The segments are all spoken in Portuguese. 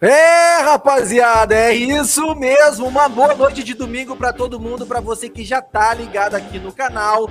É, rapaziada, é isso mesmo. Uma boa noite de domingo para todo mundo, para você que já tá ligado aqui no canal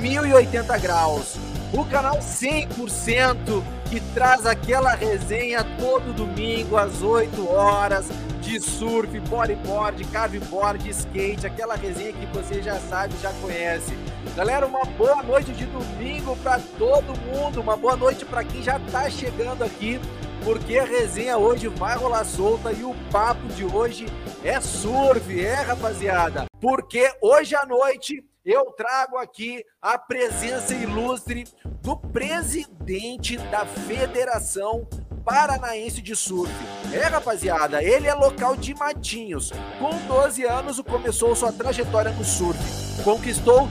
1080 graus. O canal 100% que traz aquela resenha todo domingo às 8 horas de surf, bodyboard, carveboard, skate, aquela resenha que você já sabe, já conhece. Galera, uma boa noite de domingo para todo mundo, uma boa noite para quem já tá chegando aqui porque a resenha hoje vai rolar solta e o papo de hoje é surf, é rapaziada? Porque hoje à noite eu trago aqui a presença ilustre do presidente da Federação Paranaense de Surf. É, rapaziada, ele é local de Matinhos. Com 12 anos, começou sua trajetória no surf. Conquistou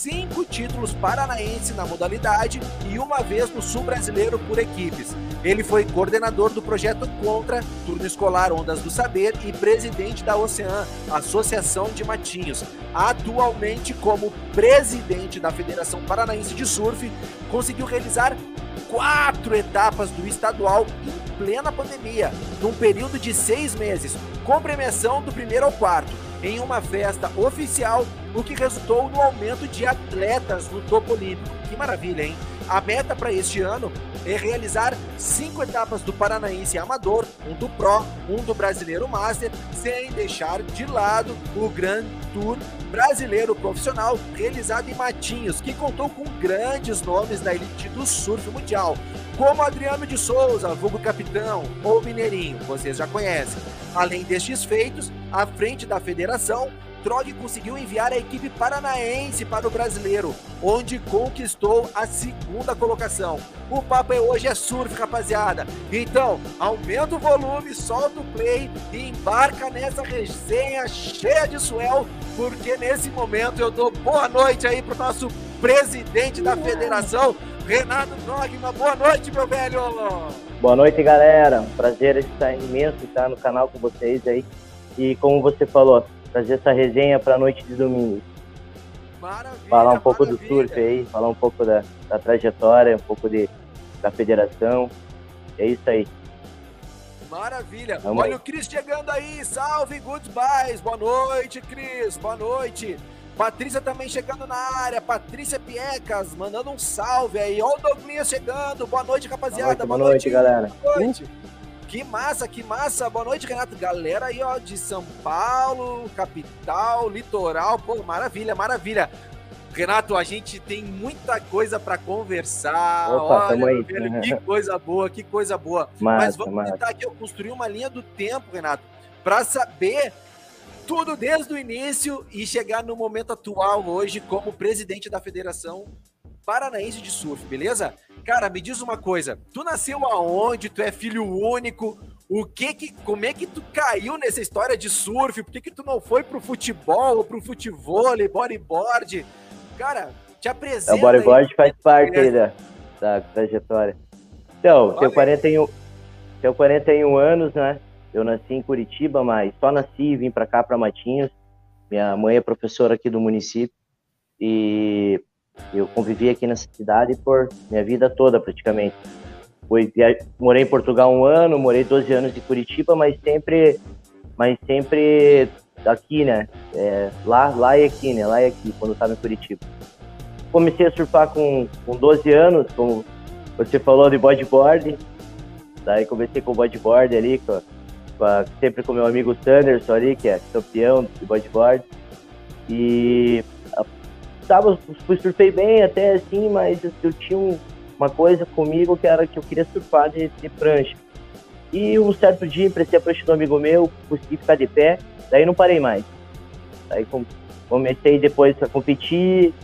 cinco títulos paranaenses na modalidade e uma vez no Sul Brasileiro por equipes. Ele foi coordenador do projeto Contra, Turno Escolar Ondas do Saber e presidente da Ocean, Associação de Matinhos. Atualmente, como presidente da Federação Paranaense de Surf, conseguiu realizar quatro etapas do estadual em plena pandemia, num período de seis meses, com premiação do primeiro ao quarto em uma festa oficial, o que resultou no aumento de atletas no topo olímpico. Que maravilha, hein? A meta para este ano é realizar cinco etapas do Paranaense Amador, um do Pro, um do Brasileiro Master, sem deixar de lado o Grand Tour Brasileiro Profissional, realizado em Matinhos, que contou com grandes nomes da elite do surf mundial, como Adriano de Souza, vulgo capitão, ou Mineirinho, vocês já conhecem. Além destes feitos, à frente da federação, Trog conseguiu enviar a equipe paranaense para o brasileiro, onde conquistou a segunda colocação. O papo é hoje é surf, rapaziada. Então, aumenta o volume, solta o play e embarca nessa resenha cheia de suel, porque nesse momento eu dou boa noite aí pro nosso presidente da federação, Renato Dogma. Boa noite, meu velho! Boa noite, galera. Prazer estar imenso estar no canal com vocês aí. E como você falou, trazer essa resenha para a noite de domingo. Maravilha, falar um pouco maravilha. do surf aí, falar um pouco da, da trajetória, um pouco de, da federação. É isso aí. Maravilha. Vamos Olha aí. o Cris chegando aí. Salve, goodbyes. Boa noite, Cris. Boa noite. Patrícia também chegando na área. Patrícia Piecas mandando um salve aí. Olha o Douglas chegando. Boa noite, rapaziada. Boa noite, boa noite, galera. Boa noite. Que massa, que massa. Boa noite, Renato. Galera aí, ó, de São Paulo, capital, litoral. Pô, maravilha, maravilha. Renato, a gente tem muita coisa para conversar. Opa, Olha, aí. Velho, que coisa boa, que coisa boa. Massa, Mas vamos massa. tentar aqui eu construir uma linha do tempo, Renato, para saber tudo desde o início e chegar no momento atual hoje como presidente da Federação Paranaense de Surf, beleza? Cara, me diz uma coisa. Tu nasceu aonde? Tu é filho único? O que que, como é que tu caiu nessa história de surf? Por que que tu não foi pro futebol, ou pro futebol, bodyboard? Cara, te apresenta. O bodyboard aí. faz parte aí da, da trajetória. Então, tenho 41, tenho 41 anos, né? Eu nasci em Curitiba, mas só nasci e vim para cá, para Matinhos. Minha mãe é professora aqui do município. E eu convivi aqui nessa cidade por minha vida toda, praticamente. Fui, morei em Portugal um ano, morei 12 anos em Curitiba, mas sempre, mas sempre aqui, né? É, lá, lá e aqui, né? Lá e aqui, quando estava em Curitiba. Comecei a surfar com, com 12 anos, como você falou de bodyboard. Daí comecei com bodyboard ali, com, sempre com meu amigo Sanderson ali, que é campeão de bodyboard. E tava, fui surfei bem até assim, mas eu tinha uma coisa comigo que era que eu queria surfar de, de prancha. E um certo dia emprestei a prancha do amigo meu, consegui ficar de pé, daí não parei mais. Daí comecei depois a competir,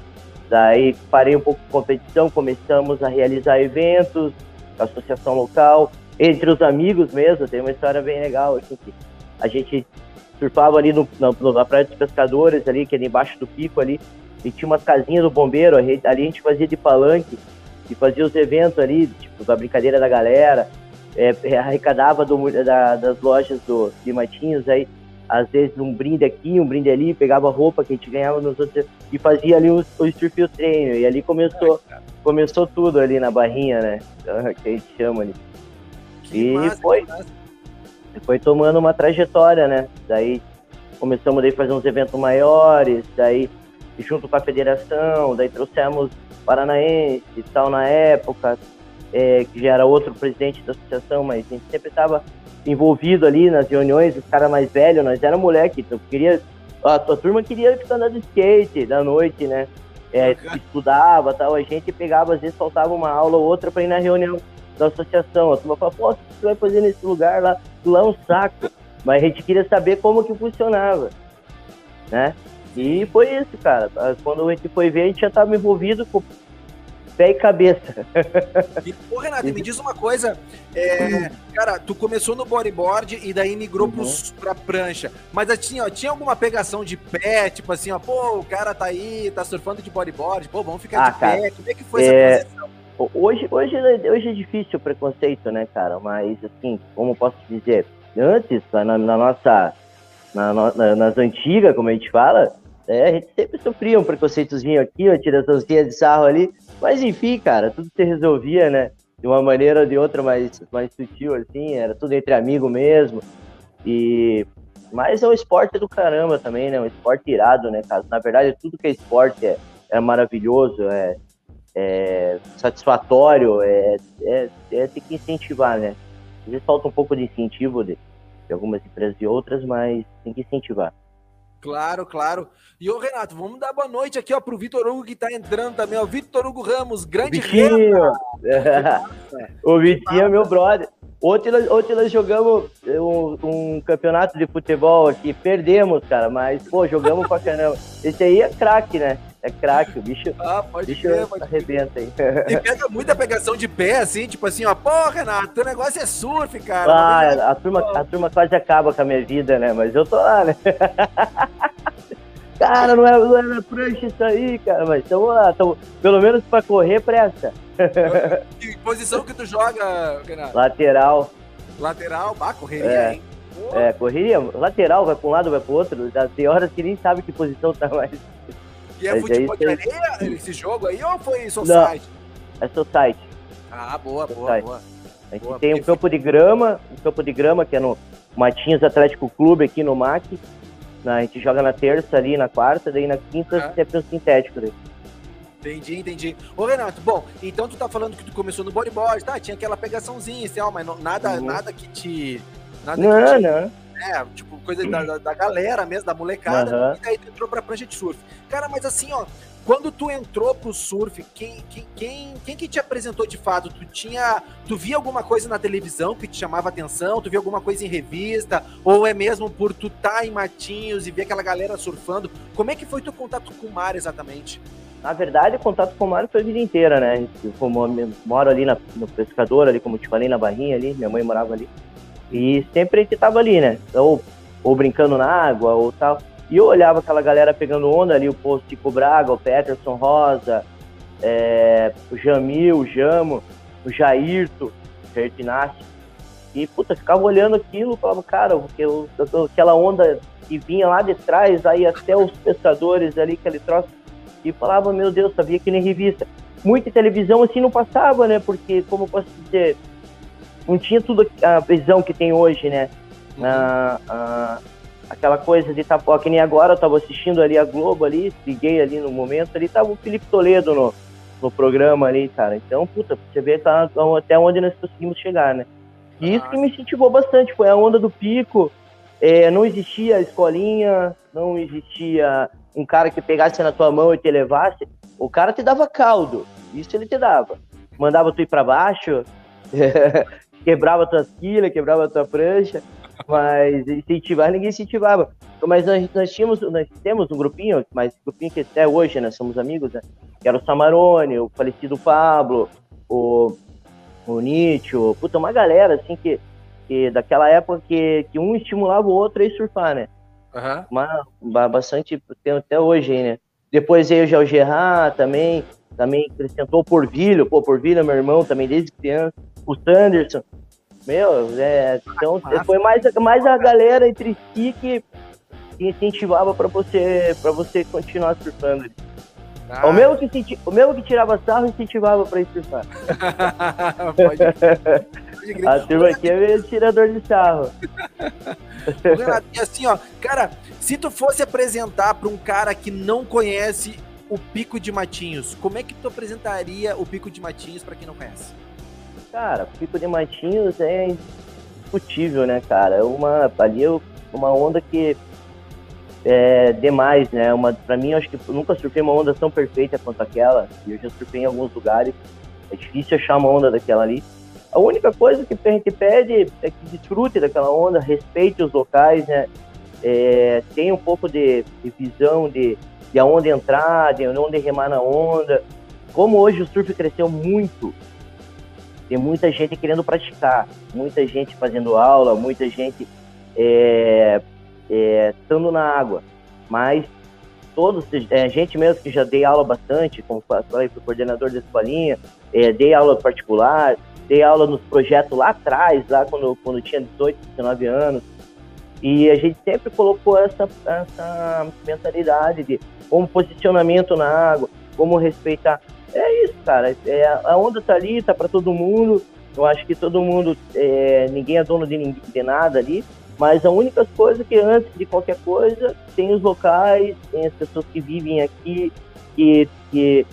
daí parei um pouco de competição, começamos a realizar eventos, associação local, entre os amigos mesmo, tem uma história bem legal, assim, que a gente surfava ali no, na, na Praia dos Pescadores, ali, que é embaixo do pico ali, e tinha umas casinhas do bombeiro, ali a gente fazia de palanque e fazia os eventos ali, tipo, da brincadeira da galera, é, arrecadava do, da, das lojas do, de Matinhos, aí às vezes um brinde aqui, um brinde ali, pegava roupa que a gente ganhava nos outros e fazia ali o, o surf treino, e ali começou, começou tudo ali na barrinha, né, que a gente chama ali. Que e massa, foi... foi tomando uma trajetória, né? Daí começamos a fazer uns eventos maiores, daí junto com a federação, daí trouxemos Paranaense e tal na época, é, que já era outro presidente da associação, mas a gente sempre estava envolvido ali nas reuniões, os caras mais velhos, nós era moleque, então queria, a tua turma queria ficar andando de skate da noite, né? É, estudava tal, a gente pegava, às vezes faltava uma aula ou outra para ir na reunião da associação. A turma falava, pô, o que você vai fazer nesse lugar lá? Lá é um saco. Mas a gente queria saber como que funcionava, né? E foi isso, cara. Quando a gente foi ver, a gente já estava envolvido com pé e cabeça. E, pô, Renato, me diz uma coisa. É, cara, tu começou no bodyboard e daí migrou uhum. pra prancha. Mas assim, ó, tinha alguma pegação de pé, tipo assim, ó, pô, o cara tá aí, tá surfando de bodyboard, pô, vamos ficar ah, de cara, pé. Como é que foi é... essa transição? Hoje, hoje, hoje é difícil o preconceito, né, cara? Mas, assim, como posso dizer, antes, na, na nossa. Na, na, nas antigas, como a gente fala, é, a gente sempre sofria um preconceitozinho aqui, uma tiraçãozinha de sarro ali, mas enfim, cara, tudo se resolvia, né? De uma maneira ou de outra mais, mais sutil, assim, era tudo entre amigo mesmo. E mas é um esporte do caramba também, né? Um esporte irado, né, cara? Na verdade, tudo que é esporte é, é maravilhoso, é, é satisfatório, é, é, é ter que incentivar, né? Às vezes falta um pouco de incentivo de, de algumas empresas e outras, mas tem que incentivar. Claro, claro. E ô Renato, vamos dar boa noite aqui ó pro Vitor Hugo que tá entrando também, o Vitor Hugo Ramos, grande Vitinho. o Vitinho é meu brother. Ontem nós, ontem nós jogamos um, um, campeonato de futebol aqui, perdemos, cara, mas, pô, jogamos pra caramba. Esse aí é craque, né? É craque, o bicho, ah, pode bicho ver, pode arrebenta aí. E pega muita pegação de pé, assim, tipo assim, ó, pô, Renato, teu negócio é surf, cara. Ah, a turma, a turma quase acaba com a minha vida, né? Mas eu tô lá, né? cara, não é, não é na prancha isso aí, cara, mas estamos lá, tamo, pelo menos pra correr, presta. que posição que tu joga, Renato? Lateral. Lateral, bah, correria, é. hein? É, correria, lateral, vai pra um lado, vai pro outro. Tem horas que nem sabe que posição tá mais. E é Mas futebol de areia esse jogo aí ou foi Society? Não, é Society. Ah, boa, boa, boa. A gente boa, tem um campo de grama, um campo de grama que é no Matinhos Atlético Clube aqui no MAC. A gente joga na terça ali, na quarta, daí na quinta ah. sempre um sintético daí. Entendi, entendi. Ô, Renato, bom, então tu tá falando que tu começou no bodyboard, tá? Tinha aquela pegaçãozinha, assim, ó, mas não, nada, uhum. nada que te. Nada não, que te, não. É, tipo, coisa da, da, da, galera mesmo, da molecada, uhum. e daí tu entrou pra prancha de surf. Cara, mas assim, ó, quando tu entrou pro surf, quem, quem, quem, quem que te apresentou de fato? Tu tinha. Tu via alguma coisa na televisão que te chamava atenção? Tu via alguma coisa em revista? Ou é mesmo por tu tá em Matinhos e ver aquela galera surfando? Como é que foi teu contato com o mar exatamente? Na verdade, o contato com o mar foi a vida inteira, né? Eu moro ali na, no pescador, ali, como te falei, na barrinha ali, minha mãe morava ali. E sempre a gente tava ali, né? Ou, ou brincando na água, ou tal. E eu olhava aquela galera pegando onda ali, o posto Tico Braga, o Peterson Rosa, é, o Jamil, o Jamo, o Jairto, o Jair. E, puta, ficava olhando aquilo, falava, cara, porque eu, aquela onda que vinha lá de trás, aí até os pescadores ali, que ele trouxe, e falava, meu Deus, sabia que nem revista. Muita televisão assim não passava, né? Porque, como eu posso dizer, não tinha tudo a visão que tem hoje, né? Uhum. a, aquela coisa de tá, ó, que nem agora eu tava assistindo ali a Globo ali, liguei ali no momento, ali tava o Felipe Toledo no, no programa ali, cara. Então, puta, você vê tá, até onde nós conseguimos chegar, né? E isso que me incentivou bastante, foi a onda do pico, é, não existia escolinha, não existia um cara que pegasse na tua mão e te levasse, o cara te dava caldo, isso ele te dava. Mandava tu ir para baixo, quebrava tuas quilhas, quebrava tua prancha, mas incentivar ninguém incentivava. Mas nós, nós, tínhamos, nós temos um grupinho, mas grupinho que até hoje nós somos amigos, né? Que era o Samarone, o falecido Pablo, o, o Nietzsche, puta, uma galera assim que, que daquela época que, que um estimulava o outro a ir surfar, né? Uhum. Uma, bastante, tem até hoje, né? Depois veio já o Gerard também, também acrescentou o Porvilho, pô, Porvilho é meu irmão também desde criança o Sanderson. Meu, é, então foi mais, mais a galera entre si que, que incentivava para você para você continuar surfando. Ah. O, mesmo que, o mesmo que tirava sarro incentivava pra ir surfar. pode, pode A turma aqui é meio tirador de sarro. Renato, e assim, ó, cara, se tu fosse apresentar para um cara que não conhece o Pico de Matinhos, como é que tu apresentaria o Pico de Matinhos para quem não conhece? Cara, Pico de Matinhos é indiscutível, né, cara? É uma ali é uma onda que é demais, né? Uma para mim, acho que nunca surfei uma onda tão perfeita quanto aquela. E eu já surfei em alguns lugares. É difícil achar uma onda daquela ali. A única coisa que a gente pede é que desfrute daquela onda, respeite os locais, né? É, tenha um pouco de, de visão de, de aonde entrar, de onde remar na onda. Como hoje o surf cresceu muito, tem muita gente querendo praticar, muita gente fazendo aula, muita gente é, é, estando na água. Mas todos, é, gente mesmo que já dei aula bastante, como falei para o coordenador da escolinha, é, dei aula particular, dei aula nos projetos lá atrás, lá quando, quando tinha 18, 19 anos. E a gente sempre colocou essa, essa mentalidade de como posicionamento na água, como respeitar. É isso, cara. É, a onda tá ali, tá para todo mundo. Eu acho que todo mundo, é, ninguém é dono de, de nada ali. Mas a única coisa que antes de qualquer coisa, tem os locais, tem as pessoas que vivem aqui, que, que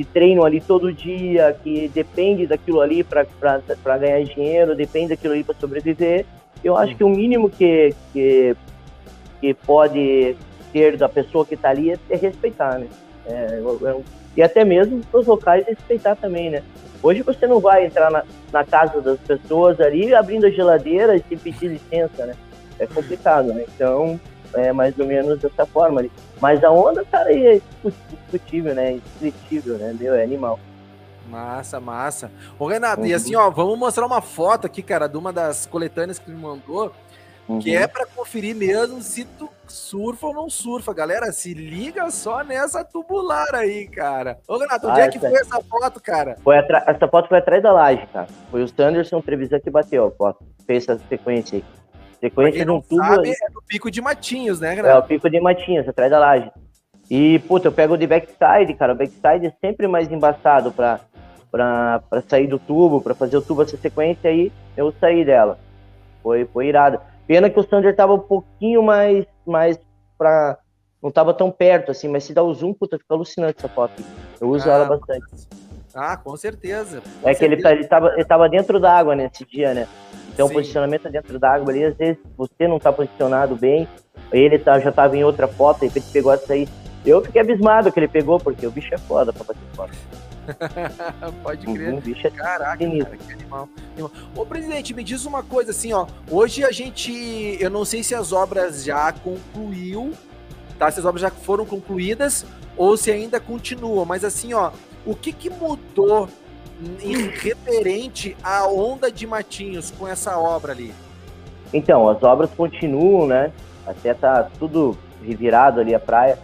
que treinam ali todo dia, que depende daquilo ali para ganhar dinheiro, depende daquilo ali para sobreviver. Eu acho que o mínimo que, que, que pode ter da pessoa que está ali é, é, respeitar, né? É, é, e até mesmo os locais respeitar também, né? Hoje você não vai entrar na, na casa das pessoas ali abrindo a geladeira e pedir licença, né? É complicado, né? Então, é mais ou menos dessa forma ali. Mas a onda, cara, é discutível, né? Indescritível, né? Meu, é animal. Massa, massa. Ô, Renato, uhum. e assim, ó, vamos mostrar uma foto aqui, cara, de uma das coletâneas que me mandou, uhum. que é para conferir mesmo se tu surfa ou não surfa. Galera, se liga só nessa tubular aí, cara. Ô, Renato, onde ah, é que foi essa foto, cara? Foi essa foto foi atrás da laje, cara. Foi o Sanderson Trevisan que bateu a foto. Fez essa sequência aí. Sequência de um tubo. Sabe, é do Pico de Matinhos, né, Renato? É, o Pico de Matinhos, atrás da laje. E, puta, eu pego de backside, cara. O backside é sempre mais embaçado pra, pra, pra sair do tubo, pra fazer o tubo essa sequência aí, eu saí dela. Foi, foi irado. Pena que o Sander tava um pouquinho mais, mais pra. Não tava tão perto, assim, mas se dá o zoom, puta, fica alucinante essa foto. Eu uso ah, ela bastante. Ah, com certeza. Com é certeza. que ele, ele, tava, ele tava dentro da água nesse dia, né? Então, Sim. o posicionamento é dentro da água ali, às vezes você não está posicionado bem, ele tá, já estava em outra foto, e ele pegou essa aí. Eu fiquei abismado que ele pegou, porque o bicho é foda pra bater foto. Pode crer. Uhum, bicho é Caraca, cara, que animal. Ô, presidente, me diz uma coisa assim, ó. Hoje a gente. Eu não sei se as obras já concluiu, tá? Se as obras já foram concluídas ou se ainda continuam, mas assim, ó, o que, que mudou referente à onda de Matinhos com essa obra ali? Então, as obras continuam, né? Até tá tudo revirado ali a praia.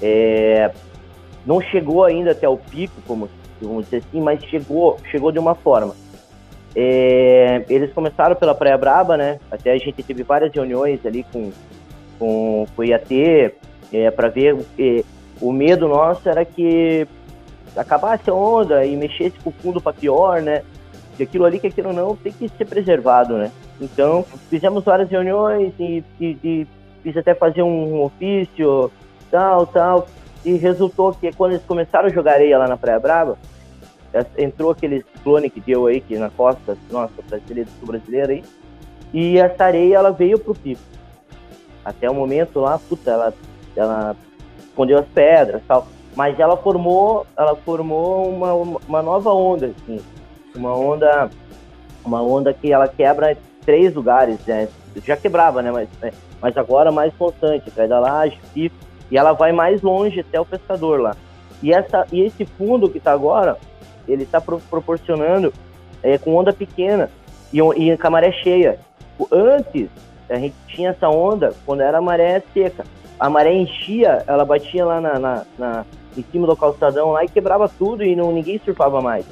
É, não chegou ainda até o pico, como vamos dizer assim, mas chegou, chegou de uma forma. É, eles começaram pela Praia Braba, né? Até a gente teve várias reuniões ali com, com, com o IAT é, para ver. É, o medo nosso era que acabasse a onda e mexesse com o fundo para pior, né? E aquilo ali, que aquilo não, tem que ser preservado, né? Então, fizemos várias reuniões e, e, e fiz até fazer um, ofício, tal, tal. E resultou que quando eles começaram a jogar areia lá na Praia Brava, entrou aquele ciclone que deu aí, que na costa, nossa, brasileira, brasileira aí, e essa areia, ela veio pro pico. Até o momento lá, puta, ela, ela escondeu as pedras tal mas ela formou, ela formou uma, uma nova onda, assim, uma onda, uma onda que ela quebra três lugares, né? Já quebrava, né? Mas, né? mas agora mais constante, cai da laje, pico, e ela vai mais longe até o pescador lá. E essa, e esse fundo que está agora, ele está pro, proporcionando é, com onda pequena e, e maré cheia. Antes a gente tinha essa onda quando era maré seca. A maré enchia, ela batia lá na, na, na em cima do calçadão lá e quebrava tudo e não, ninguém surfava mais.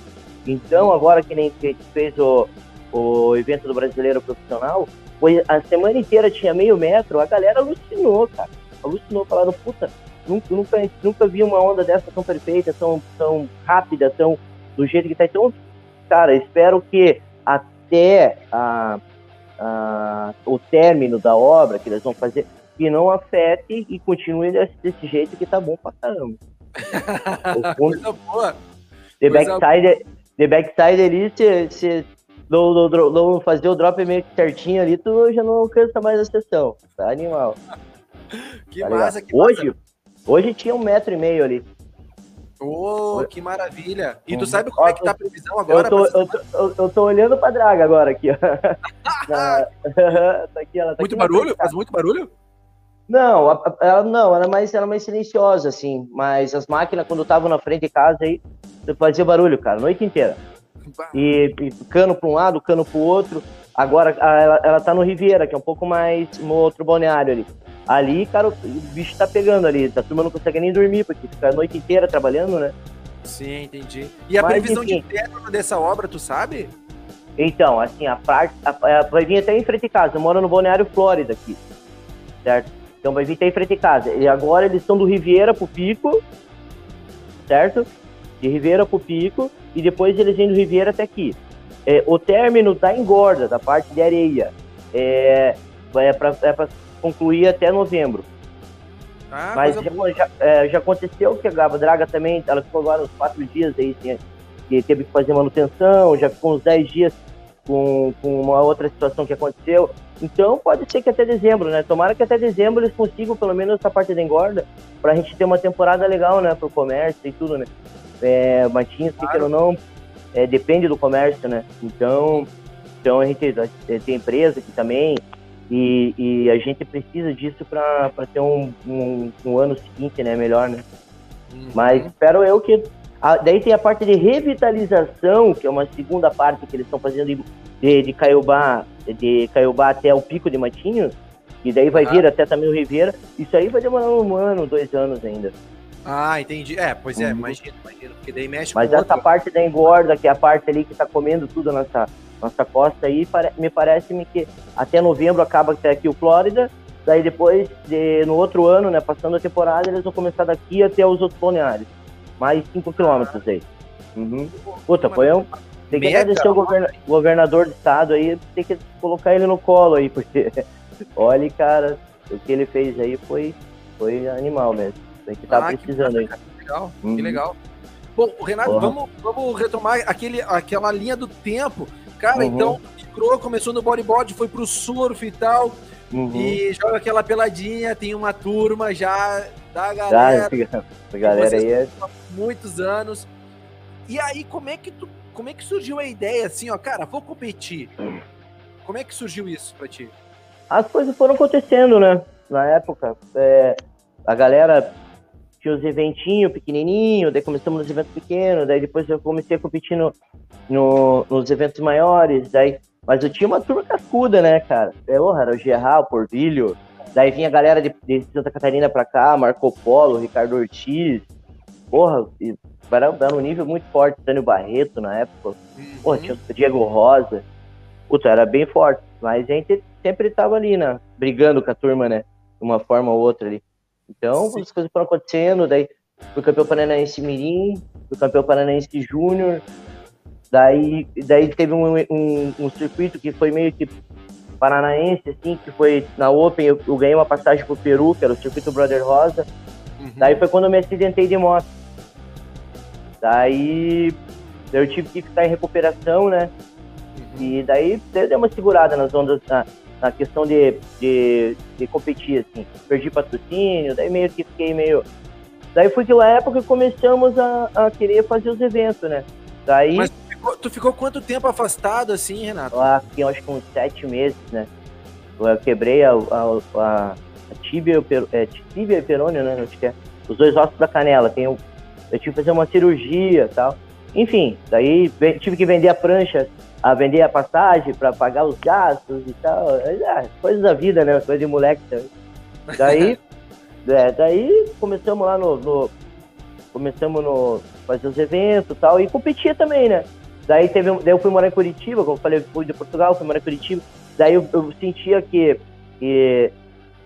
Então, agora que nem fez o, o evento do brasileiro profissional, foi, a semana inteira tinha meio metro, a galera alucinou, cara. Alucinou, falaram, puta, nunca, nunca, nunca vi uma onda dessa tão perfeita, tão, tão rápida, tão do jeito que tá. Então, cara, espero que até a, a, o término da obra que eles vão fazer, que não afete e continue desse, desse jeito que tá bom pra caramba. o fundo, The backside, the backside ali, se, se não, não, não, fazer o drop meio que certinho ali, tu já não alcança mais a sessão. Tá animal. que tá massa, que hoje, massa. Hoje tinha um metro e meio ali. Oh, que maravilha! E tu sabe como é que tá a previsão agora? Eu tô, eu tô, eu, eu tô olhando pra draga agora aqui, ó. tá aqui, ela tá muito barulho? Faz muito barulho? Não, ela não, ela é mais, ela é mais silenciosa, assim. Mas as máquinas, quando estavam na frente de casa aí, fazia barulho, cara, a noite inteira. E, e cano para um lado, cano para o outro. Agora ela, ela tá no Riviera, que é um pouco mais no outro balneário ali. Ali, cara, o bicho tá pegando ali. A turma não consegue nem dormir, porque fica a noite inteira trabalhando, né? Sim, entendi. E a Mas, previsão enfim, de término dessa obra, tu sabe? Então, assim, a parte. A, a, vai vir até em frente de casa. Eu moro no Balneário Flórida aqui. Certo? Então vai vir até em frente de casa. E agora eles estão do Riviera pro Pico. Certo? De Riviera pro Pico. E depois eles vêm do Riviera até aqui. É, o término da engorda, da parte de areia. É, é para é concluir até novembro. Ah, Mas já, já, é, já, aconteceu que a Gava Draga também, ela ficou agora uns quatro dias aí, que teve que fazer manutenção, já ficou uns dez dias com, com uma outra situação que aconteceu. Então pode ser que até dezembro, né? Tomara que até dezembro eles consigam pelo menos essa parte da engorda, pra gente ter uma temporada legal, né? Pro comércio e tudo, né? É, Matinhos, claro. que ou não, é, depende do comércio, né? Então, então a gente tem empresa que também e, e a gente precisa disso para ter um, um, um, ano seguinte, né? Melhor, né? Uhum. Mas espero eu que. A, daí tem a parte de revitalização, que é uma segunda parte que eles estão fazendo de, de, de Caiobá, de Caiobá até o Pico de Matinhos, e daí vai ah. vir até também o Ribeira. Isso aí vai demorar um ano, dois anos ainda. Ah, entendi. É, pois é, uhum. imagino, imagino, porque daí mexe Mas essa outro... parte da engorda, que é a parte ali que tá comendo tudo nessa, nossa costa aí, me parece-me que até novembro acaba até aqui o Flórida, daí depois, de, no outro ano, né, passando a temporada, eles vão começar daqui até os outros balneários. Mais 5 quilômetros aí. Uhum. Puta, foi um... Tem que agradecer o governa, governador do estado aí, tem que colocar ele no colo aí, porque, olha, cara, o que ele fez aí foi, foi animal mesmo. Tem que estar tá ah, precisando que aí. Que legal, uhum. que legal. Bom, Renato, vamos, vamos retomar aquele, aquela linha do tempo Cara, uhum. então começou no bodyboard, foi pro surf e tal. Uhum. E joga aquela peladinha, tem uma turma já da galera. Já, a galera aí é... muitos anos. E aí, como é que tu, como é que surgiu a ideia assim, ó, cara, vou competir? Como é que surgiu isso pra ti? As coisas foram acontecendo, né? Na época, é, a galera tinha os eventinhos pequenininhos, daí começamos nos eventos pequenos, daí depois eu comecei a competir no, no, nos eventos maiores, daí, mas eu tinha uma turma cascuda, né, cara? É, porra, era o Gerral, o Porvilho, daí vinha a galera de, de, Santa Catarina pra cá, Marco Polo, Ricardo Ortiz, porra, era, era um nível muito forte, Tânio Barreto na época, uhum. porra, tinha o Diego Rosa, puta, era bem forte, mas a gente sempre tava ali, né, brigando com a turma, né, de uma forma ou outra ali. Então, Sim. as coisas foram acontecendo, daí fui campeão paranaense Mirim, fui campeão paranaense Júnior, daí, daí teve um, um, um, circuito que foi meio que paranaense, assim, que foi na Open, eu, eu ganhei uma passagem pro Peru, que era o circuito Brother Rosa, uhum. daí foi quando eu me acidentei de moto. Daí eu tive que ficar em recuperação, né? Uhum. E daí deu uma segurada nas ondas, na, na questão de, de, de, competir, assim. Perdi patrocínio, daí meio que fiquei meio. Daí foi que na época começamos a, a querer fazer os eventos, né? Daí. Mas tu ficou, tu ficou quanto tempo afastado, assim, Renato? Lá fiquei acho que uns sete meses, né? Eu quebrei a, a, a, a tíbia, é, tíbia e perônio, né? Acho que é. Os dois ossos da canela. Tem eu tive que fazer uma cirurgia e tal. Enfim, daí tive que vender a prancha a vender a passagem para pagar os gastos e tal. É, coisas da vida, né? Coisa de moleque também. Daí, é, daí começamos lá no, no, Começamos no. fazer os eventos e tal. E competia também, né? Daí, teve, daí eu fui morar em Curitiba, como eu falei, fui de Portugal, fui morar em Curitiba. Daí eu, eu sentia que. que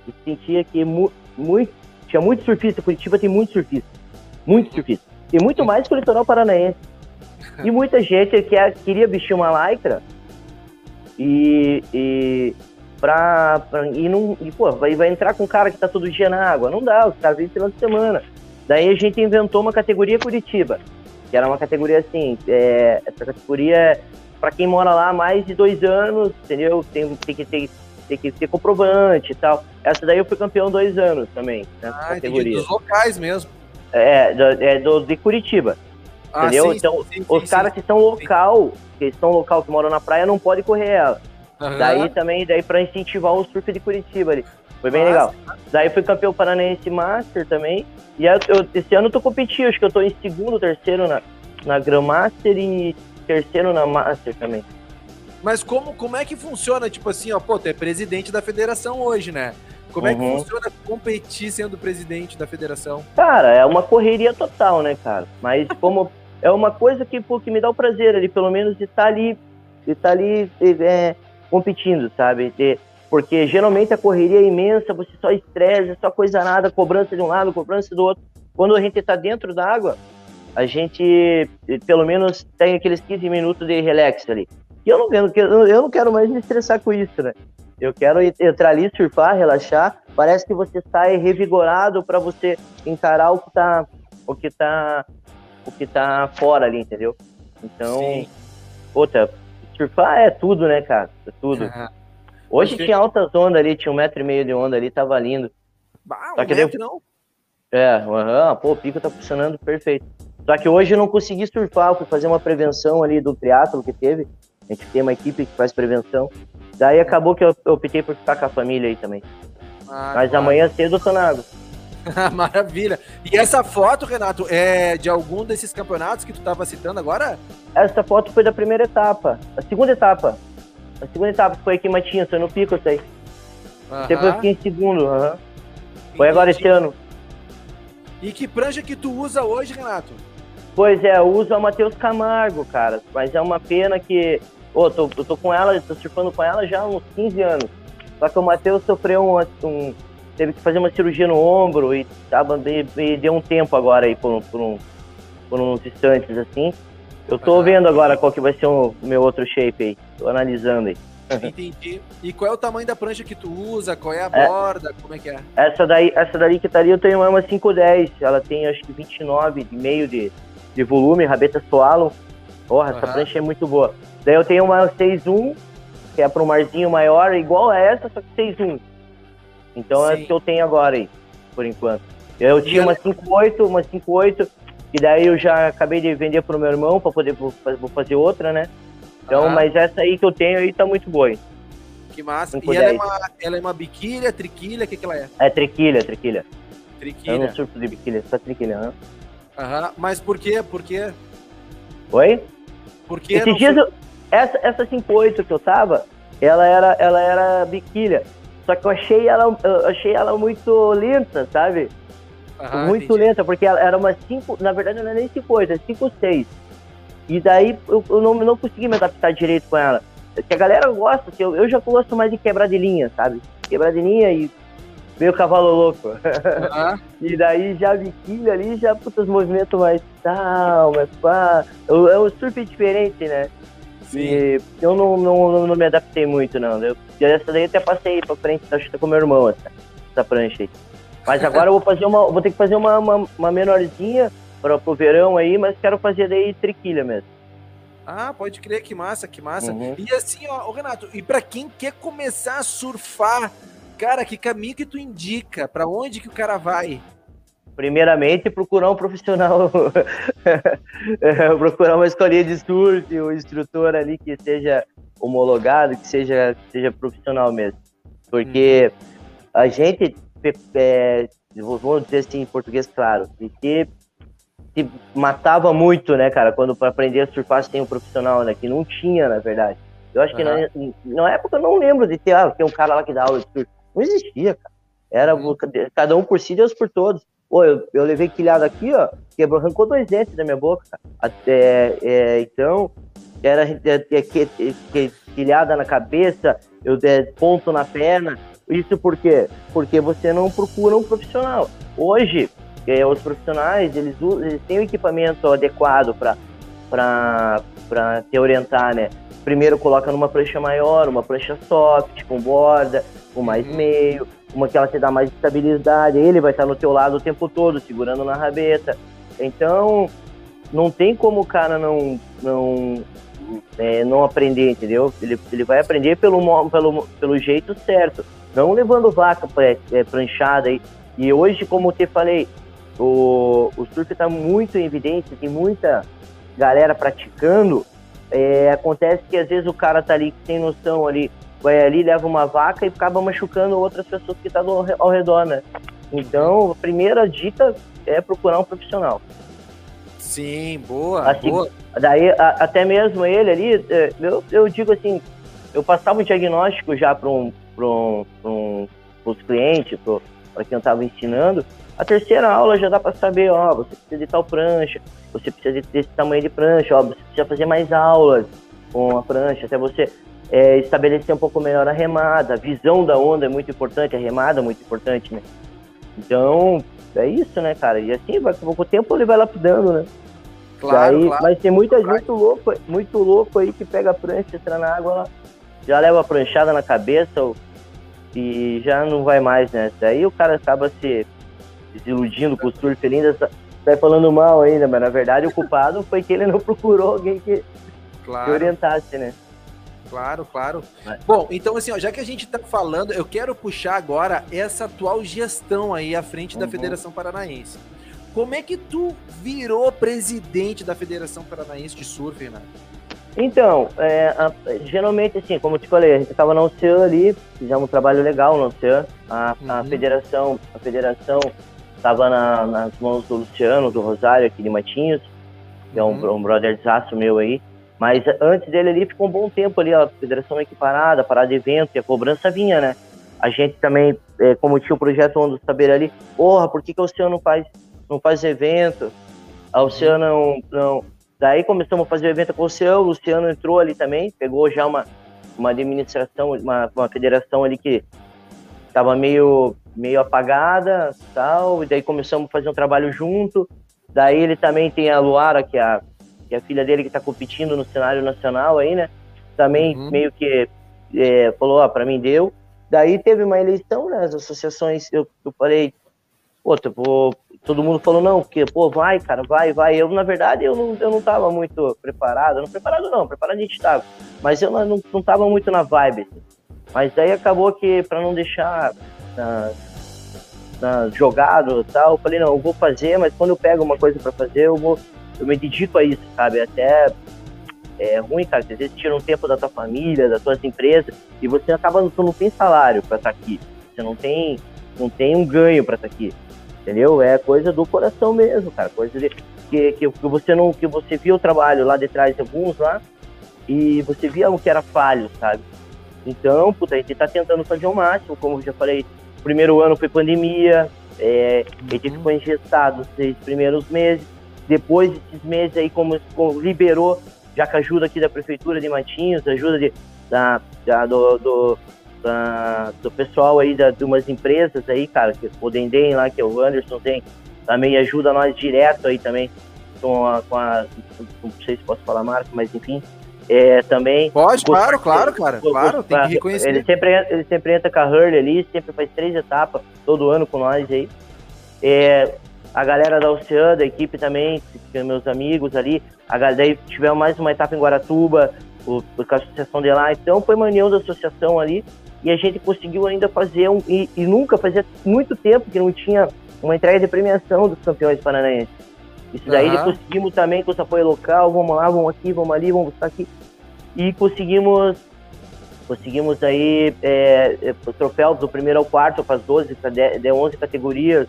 eu sentia que mu, muito, tinha muito surfista, Curitiba tem muito surfista, muito surfista. Tem muito mais que o litoral paranaense. E muita gente que queria vestir uma lycra e, e pra, pra e não, e, pô, vai, vai entrar com um cara que tá todo dia na água. Não dá, os caras vêm final de semana. Daí a gente inventou uma categoria Curitiba, que era uma categoria assim, é, essa categoria é para quem mora lá há mais de dois anos, entendeu? Tem, tem que ter tem que ter comprovante e tal. Essa daí eu fui campeão dois anos também, nessa ah, categoria. Dos locais mesmo. É, do, é do, de Curitiba. Ah, entendeu? Sim, então, sim, os sim, caras que estão local, que estão local, que moram na praia, não podem correr ela. Uhum. Daí também, daí para incentivar o surf de Curitiba ali. Foi bem legal. Daí fui campeão paranaense Master também. E eu, esse ano eu tô competindo, acho que eu tô em segundo, terceiro na, na Grandmaster e terceiro na Master também. Mas como, como é que funciona, tipo assim, ó, pô, tu é presidente da federação hoje, né? Como uhum. é que uhum. funciona competir sendo presidente da federação? Cara, é uma correria total, né, cara? Mas como é uma coisa que, pô, que me dá o prazer ali, pelo menos de estar tá ali, de tá ali é, competindo, sabe? De, porque geralmente a correria é imensa, você só estressa, só coisa nada, cobrança de um lado, cobrança do outro. Quando a gente está dentro da água, a gente pelo menos tem aqueles 15 minutos de relax ali. E eu não, eu, não, eu não quero mais me estressar com isso, né? Eu quero entrar ali, surfar, relaxar. Parece que você sai revigorado para você encarar o que tá, o que tá, o que tá fora ali, entendeu? Então, Sim. outra, surfar é tudo, né, cara? É tudo. Uhum. Hoje tinha altas ondas ali, tinha um metro e meio de onda ali, tava lindo. Bah, Só um que metro, não? É, uhum, pô, o pico tá funcionando perfeito. Só que hoje eu não consegui surfar, eu fui fazer uma prevenção ali do triatlo que teve. A gente tem uma equipe que faz prevenção. Daí acabou que eu, eu optei por ficar com a família aí também. Ah, Mas claro. amanhã cedo eu tô na água. Maravilha. E essa foto, Renato, é de algum desses campeonatos que tu estava citando agora? Essa foto foi da primeira etapa. A segunda etapa. A segunda etapa foi aqui em Matinhos, foi no pico, isso aí. Depois eu fiquei em segundo. Foi agora esse ano. E que prancha que tu usa hoje, Renato? Pois é, eu uso a Matheus Camargo, cara. Mas é uma pena que. Ô, oh, tô, eu tô com ela, tô surfando com ela já há uns 15 anos. Só que o Matheus sofreu um, um, Teve que fazer uma cirurgia no ombro e, tava, e, e deu um tempo agora aí por, por, um, por uns instantes assim. Eu tô uhum. vendo agora qual que vai ser o meu outro shape aí. Tô analisando aí. Entendi. E qual é o tamanho da prancha que tu usa? Qual é a é, borda? Como é que é? Essa daí, essa daí que tá ali eu tenho uma 510. Ela tem acho que 29 de meio de, de volume, rabeta Swallow. Porra, uhum. essa prancha é muito boa. Daí eu tenho uma 6.1, que é para um marzinho maior, igual a essa, só que 6.1. Então Sim. é o que eu tenho agora aí, por enquanto. Eu tinha uma 5.8, uma 5.8, e daí eu já acabei de vender pro meu irmão para poder vou fazer outra, né? Então, uhum. mas essa aí que eu tenho aí tá muito boa. Que massa. E ela é, uma, ela é uma biquília, triquilha, o que, que ela é? É triquilha, triquilha. Triquilha. Eu não surfo de biquília, só triquilha, né? Aham, mas por quê? Por quê? Oi? Por que Esses dias, eu, essa, essa 5.8 que eu tava, ela era, ela era biquília. Só que eu achei ela, eu achei ela muito lenta, sabe? Muito entendi. lenta, porque ela era uma 5, na verdade não é nem 5.8, é 5.6. E daí eu, eu, não, não consegui me adaptar direito com ela. Que a galera gosta, que eu, eu já gosto mais de quebrar de linha, sabe? Quebrar de linha e meio cavalo louco. Uhum. e daí já biquíni ali, já puta, os movimentos mais tal, mais pá. É um surf diferente, né? Sim. E eu não, não, não, me adaptei muito, não. Eu, essa daí eu até passei pra frente, acho que com meu irmão, essa, essa prancha aí. Mas agora eu vou fazer uma. Vou ter que fazer uma, uma, uma menorzinha para pro verão aí, mas quero fazer daí triquilha mesmo. Ah, pode crer, que massa, que massa. Uhum. E assim, ó, Renato, e para quem quer começar a surfar Cara, que caminho que tu indica? Para onde que o cara vai? Primeiramente, procurar um profissional, é, procurar uma escolinha de surf, um instrutor ali que seja homologado, que seja, que seja profissional mesmo. Porque hum. a gente, é, vamos dizer assim em português claro, que se matava muito, né, cara, quando para aprender a surfar sem um profissional, né, que não tinha, na verdade. Eu acho uhum. que na, na época eu não lembro de ter, ah, tem um cara lá que dá aula de surf. Não existia, cara. Era uhum. cada um por si, Deus por todos. Pô, eu, eu levei quilhada aqui, ó, quebrou, arrancou dois dentes da minha boca. Até, é, então, era é, é, que, que, quilhada na cabeça, eu é, ponto na perna. Isso por quê? Porque você não procura um profissional. Hoje, é, os profissionais, eles, eles têm o equipamento adequado para te orientar, né? Primeiro coloca numa prancha maior, uma prancha soft, com borda, com mais uhum. meio, uma que ela te dá mais estabilidade, ele vai estar no teu lado o tempo todo, segurando na rabeta. Então, não tem como o cara não, não, é, não aprender, entendeu? Ele, ele vai aprender pelo, pelo, pelo jeito certo, não levando vaca é, é, pranchada. E, e hoje, como eu te falei, o, o surf está muito em evidência, tem muita galera praticando. É, acontece que às vezes o cara tá ali sem noção ali, vai ali, leva uma vaca e acaba machucando outras pessoas que estão tá ao redor, né? Então, a primeira dica é procurar um profissional. Sim, boa, assim, boa. Daí, a, até mesmo ele ali, é, eu, eu digo assim, eu passava um diagnóstico já para um, um, um, os clientes, para quem eu estava ensinando. A terceira aula já dá para saber, ó, você precisa de tal prancha, você precisa desse tamanho de prancha, ó, você precisa fazer mais aulas com a prancha, até você é, estabelecer um pouco melhor a remada, a visão da onda é muito importante, a remada é muito importante, né? Então, é isso, né, cara? E assim, vai, com o tempo ele vai lapidando, né? Claro, Daí, claro. Mas tem muita gente muito louco, muito louco aí que pega a prancha, entra na água, já leva a pranchada na cabeça ou, e já não vai mais, né? Daí o cara acaba se desiludindo com o surf, ele ainda sai falando mal ainda, mas na verdade o culpado foi que ele não procurou alguém que, claro. que orientasse, né? Claro, claro. Bom, então assim, ó, já que a gente está falando, eu quero puxar agora essa atual gestão aí à frente uhum. da Federação Paranaense. Como é que tu virou presidente da Federação Paranaense de Surf, Renato? Então, é, a, geralmente assim, como eu te falei, a gente estava na Ocean ali, fizemos um trabalho legal na Ocean. A, uhum. a federação, a federação estava na, nas mãos do Luciano, do Rosário, aqui de Matinhos, que é um, uhum. um brother meu aí. Mas antes dele ali ficou um bom tempo ali, a federação equiparada, parada de evento, e a cobrança vinha, né? A gente também, é, como tinha o projeto Onda Saber ali, porra, por que, que o Oceano não faz, não faz evento? A Oceano não, não. Daí começamos a fazer o evento com o Oceano, o Luciano entrou ali também, pegou já uma, uma administração, uma, uma federação ali que estava meio, meio apagada tal, e daí começamos a fazer um trabalho junto. Daí ele também tem a Luara, que é a que é a filha dele que está competindo no cenário nacional aí, né? Também uhum. meio que é, falou, ó, para mim deu. Daí teve uma eleição, né? As associações, eu, eu falei, pô, tipo, todo mundo falou, não, porque, pô, vai, cara, vai, vai. Eu, na verdade, eu não, eu não tava muito preparado. Não preparado não, preparado a gente tava. Mas eu não, não tava muito na vibe. Assim. Mas daí acabou que, para não deixar na, na, jogado e tal, eu falei, não, eu vou fazer, mas quando eu pego uma coisa para fazer, eu vou eu me dedico a isso, sabe? Até é ruim, cara, às vezes tira um tempo da tua família, das tuas empresas, e você acaba, tu não tem salário para estar tá aqui. Você não tem, não tem um ganho para estar tá aqui. Entendeu? É coisa do coração mesmo, cara. Coisa de, que, que, que você não. Que você via o trabalho lá de trás de alguns lá, e você via o que era falho, sabe? Então, puta, a gente tá tentando fazer o máximo, como eu já falei, o primeiro ano foi pandemia, é, a gente ficou engessado os seis primeiros meses, depois desses meses aí, como, como liberou, já com a ajuda aqui da Prefeitura de Matinhos, ajuda de, da, da do, do, da, do pessoal aí da, de umas empresas aí, cara, que o Dendem lá, que é o Anderson tem, também ajuda nós direto aí também com a, com a não sei se posso falar marca, mas enfim, é, também. Pode, claro, claro, cara, claro, tem que reconhecer. Ele sempre, ele sempre entra com a Hurley ali, sempre faz três etapas todo ano com nós aí. É, a galera da Oceana, da equipe também, meus amigos ali. A, daí tivemos mais uma etapa em Guaratuba, o, com a associação de lá. Então foi uma união da associação ali e a gente conseguiu ainda fazer um. E, e nunca, fazia muito tempo que não tinha uma entrega de premiação dos campeões paranaenses. Isso daí uhum. conseguimos também com o apoio local, vamos lá, vamos aqui, vamos ali, vamos buscar aqui. E conseguimos conseguimos aí é, é o troféu do primeiro ao quarto para as 12, para de 11 categorias.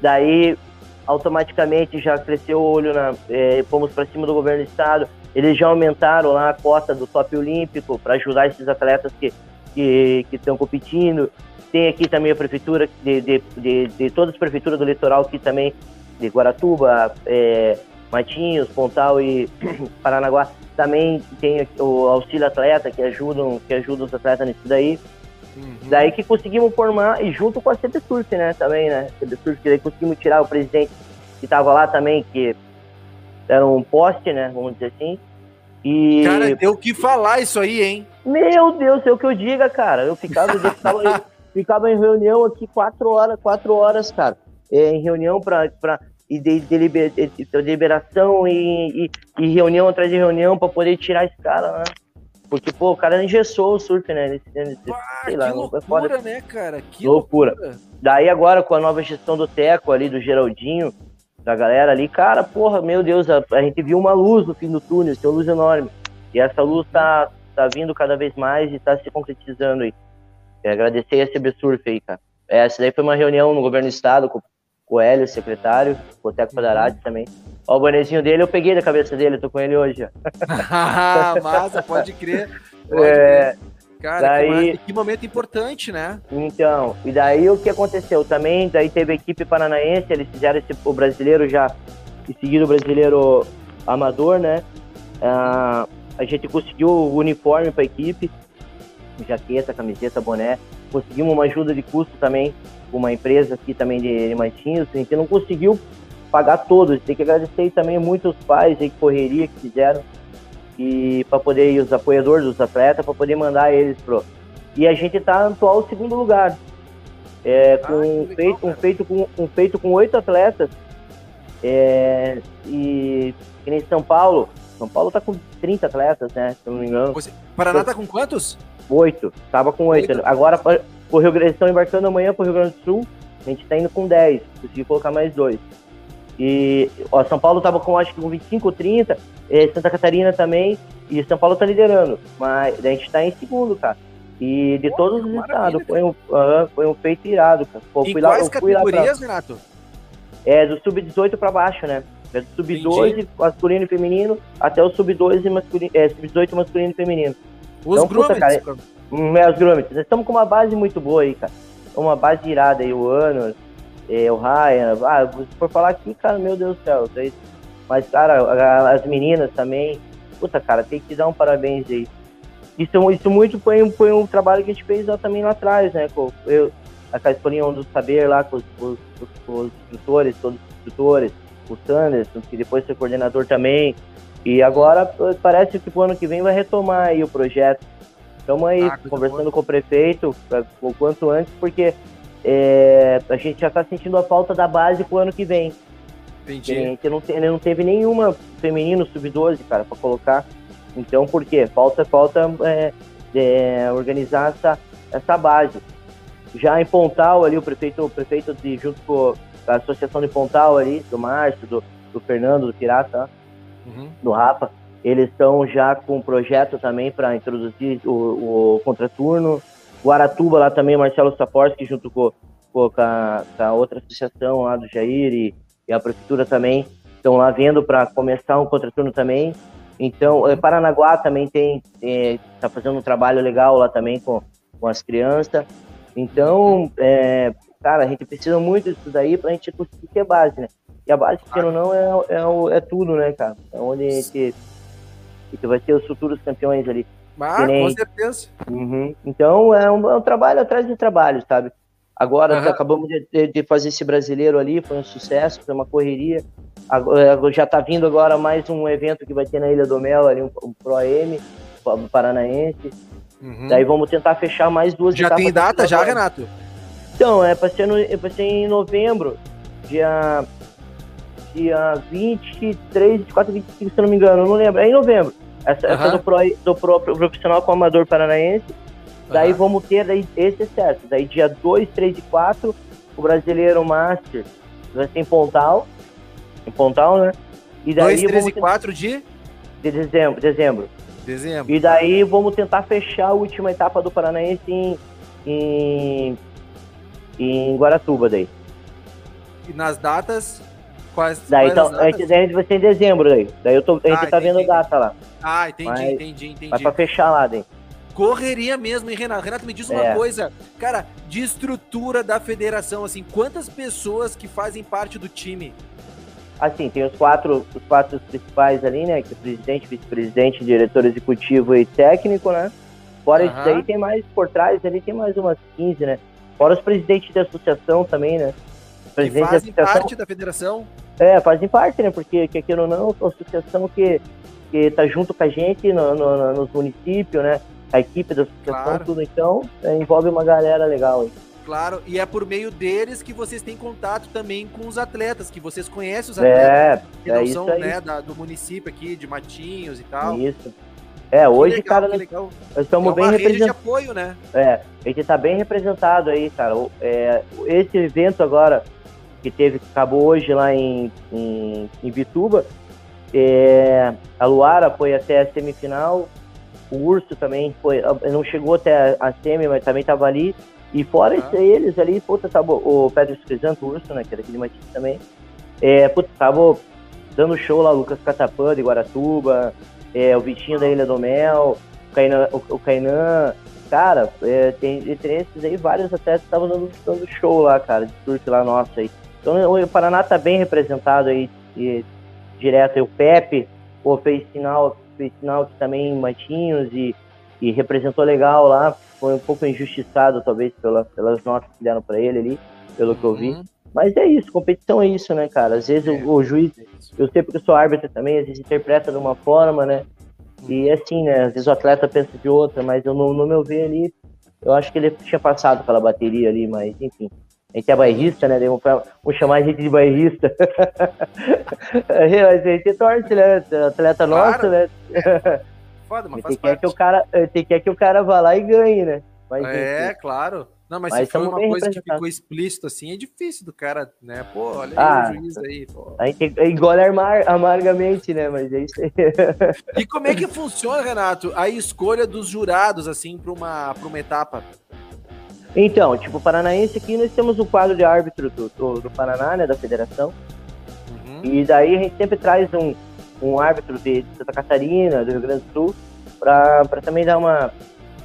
Daí automaticamente já cresceu o olho, na, é, fomos para cima do governo do estado, eles já aumentaram lá a cota do top olímpico para ajudar esses atletas que que estão competindo. Tem aqui também a prefeitura, de, de, de, de, todas as prefeituras do litoral aqui também, de Guaratuba, é, Matinhos, Pontal e Paranaguá, também tem o auxílio atleta que ajudam, que ajudam os atletas nisso daí. Uhum. Daí que conseguimos formar, e junto com a CB Surf, né, também, né, CB Surf, que daí conseguimos tirar o presidente que tava lá também, que era um poste, né, vamos dizer assim. E... Cara, deu o que falar isso aí, hein? Meu Deus, é o que eu diga, cara. Eu ficava, eu ficava, ficava em reunião aqui quatro horas, quatro horas, cara. É, em reunião para e de, de, de, deliberação e, e, e, reunião atrás de reunião para poder tirar esse cara, né? Porque, pô, o cara engessou o surf, né? Nesse, nesse, ah, sei lá, que loucura, foda. né, cara? Que loucura. loucura. Daí agora, com a nova gestão do Teco ali, do Geraldinho, da galera ali, cara, porra, meu Deus, a, a gente viu uma luz no fim do túnel, tem uma luz enorme. E essa luz tá, tá vindo cada vez mais e tá se concretizando aí. É, agradecer a CB Surf aí, cara. É, essa daí foi uma reunião no governo do estado com, com o Hélio, secretário, com o Teco Padarati também. Ó, o bonezinho dele eu peguei da cabeça dele, tô com ele hoje. ah, massa, pode crer. Pode é, crer. Cara, daí, que, que, momento importante, né? Então, e daí o que aconteceu? Também, daí teve a equipe paranaense, eles fizeram esse, o brasileiro já, e seguiram o brasileiro amador, né? Ah, a gente conseguiu o uniforme para a equipe, jaqueta, camiseta, boné. Conseguimos uma ajuda de custo também, uma empresa aqui também de, de Mantinhos. A gente não conseguiu pagar todos. Tem que agradecer também muito os pais aí, que correria que fizeram e para poder ir os apoiadores dos atletas para poder mandar eles pro e a gente está no atual segundo lugar. É, ah, com ah, feito um feito com um feito com oito atletas é, e que nem São Paulo São Paulo tá com 30 atletas né se não me engano. Você, Paraná tá com quantos? Oito tava com oito. Agora o Rio Grande estão embarcando amanhã para o Rio Grande do Sul a gente está indo com 10 consegui colocar mais dois e ó, São Paulo tava com acho que com 25 ou 30 é, Santa Catarina também, e São Paulo tá liderando, mas a gente tá em segundo, cara. E de Pô, todos os estados, foi um, uh, foi um feito irado, cara. Pô, fui quais lá, categorias, pra... Renato? É do sub-18 pra baixo, né? É do sub-12 masculino e feminino até o sub-12 masculino, é, sub-18 masculino e feminino. Os então, puta, cara, hum, é, os grumets. Nós estamos com uma base muito boa aí, cara. Uma base irada aí, o Ano, é, o Ryan. Ah, se for falar aqui, cara, meu Deus do céu, vocês mas, cara, as meninas também, puta, cara, tem que dar um parabéns aí. Isso, isso muito foi, foi um trabalho que a gente fez lá, também lá atrás, né? Com, eu, a escolinha do saber lá com os, os, os, instrutores, todos os instrutores, o Sanderson, que depois foi coordenador também. E agora parece que o ano que vem vai retomar aí o projeto. Estamos aí ah, conversando com o prefeito o quanto antes, porque é, a gente já está sentindo a falta da base para o ano que vem. Entendi. Ele não, ele não teve nenhuma feminino sub-12, cara, para colocar. Então, por quê? Falta, falta é, é, organizar essa, essa base. Já em Pontal, ali, o prefeito, o prefeito de, junto com a associação de Pontal ali, do Márcio, do, do Fernando, do Pirata, uhum. do Rafa, eles estão já com um projeto também para introduzir o, o contraturno. O Aratuba lá também, Marcelo Saporski, junto com, com, a, com a outra associação lá do Jair e e a prefeitura também estão lá vendo para começar um contraturno também. Então, é, Paranaguá também tem está é, fazendo um trabalho legal lá também com, com as crianças. Então, é, cara, a gente precisa muito disso daí para a gente conseguir ter base, né? E a base, querendo ou não, é, é, é, tudo, né, cara? É onde a gente, a gente vai ter os futuros campeões ali. Ah, com certeza. Uhum. Então, é um, é um trabalho atrás de trabalho, sabe? Agora uhum. acabamos de, de, fazer esse brasileiro ali, foi um sucesso, foi uma correria. Agora, já está vindo agora mais um evento que vai ter na Ilha do Mel, ali um, um Pro M, Paranaense. Uhum. Daí vamos tentar fechar mais duas Já tem data já, Renato? Então, é para ser, no, é ser em novembro, dia, dia 23, 24, 25, se não me engano, não lembro. É em novembro. Essa, uhum. essa do, pro, do pro, profissional com amador paranaense Daí uhum. vamos ter, daí, esse certo. Daí dia 2, 3 e 4, o Brasileiro Master vai ser em Pontal. Em Pontal, né? E daí 2, 3 e 4 de? De dezembro, dezembro. Dezembro. E daí vamos tentar fechar a última etapa do Paranaense em, em, em Guaratuba daí. E nas datas? Quais, daí, quais então, antes a gente vai ser em dezembro daí. Daí eu tô, a gente ah, tá vendo a data lá. Ah, entendi, Mas entendi, entendi. Vai pra fechar lá daí. Correria mesmo, hein, Renato? Renato, me diz uma é. coisa, cara, de estrutura da federação, assim, quantas pessoas que fazem parte do time? Assim, tem os quatro, os quatro principais ali, né? Que é presidente, vice-presidente, diretor executivo e técnico, né? Fora uhum. isso daí, tem mais por trás ali, tem mais umas 15, né? Fora os presidentes da associação também, né? Que fazem parte da federação? É, fazem parte, né? Porque, que aquilo não, é uma associação que, que tá junto com a gente no, no, nos municípios, né? A equipe da associação, claro. tudo. Então, é, envolve uma galera legal aí. Claro, e é por meio deles que vocês têm contato também com os atletas, que vocês conhecem os atletas, é, que não é são né, da, do município aqui, de Matinhos e tal. Isso. É, hoje, legal, cara, nós, nós estamos é bem representados. apoio, né? É, a gente tá bem representado aí, cara. É, esse evento agora, que teve, que acabou hoje lá em, em, em Vituba, é, a Luara foi até a semifinal, o Urso também foi, não chegou até a, a semi, mas também tava ali. E fora ah. eles ali, puta, tava o Pedro Escrisanto, o Urso, né, que era aqui de Matisse também, é, puta, tava dando show lá, o Lucas Catapã de Guaratuba, é, o Vitinho da Ilha do Mel, o Kainan, o, o Kainan cara, é, tem entre esses aí vários atletas estavam dando, dando show lá, cara, de surf lá nossa aí. Então o Paraná tá bem representado aí, e, direto aí, o Pepe, pô, fez sinal, fez sinal que também em Matinhos e, e representou legal lá, foi um pouco injustiçado, talvez, pela, pelas notas que deram para ele ali, pelo que eu vi. Uhum. Mas é isso, competição é isso, né, cara? Às vezes é, o, o, juiz, eu sei porque eu sou árbitro também, às vezes interpreta de uma forma, né? E é assim, né? Às vezes o atleta pensa de outra, mas eu, no, no meu ver ali, eu acho que ele tinha passado pela bateria ali, mas enfim. A gente é bairrista, né? Vamos, vamos chamar a gente de bairrista. a gente torce, né? Atleta nosso, claro. né? foda, mas faz parte. Que o cara, tem que que o cara vá lá e ganhe, né? Mas, é, enfim. claro. Não, mas, mas se for uma coisa que ficou explícito assim, é difícil do cara, né? Pô, olha ah, aí o juiz aí. Pô. A gente engole amar, amargamente, né? Mas é isso aí. E como é que funciona, Renato, a escolha dos jurados, assim, para uma, pra uma etapa? Então, tipo, Paranaense aqui nós temos o quadro de árbitro do, do, do Paraná, né? Da federação. Uhum. E daí a gente sempre traz um, um árbitro de Santa Catarina, do Rio Grande do Sul, para também dar uma,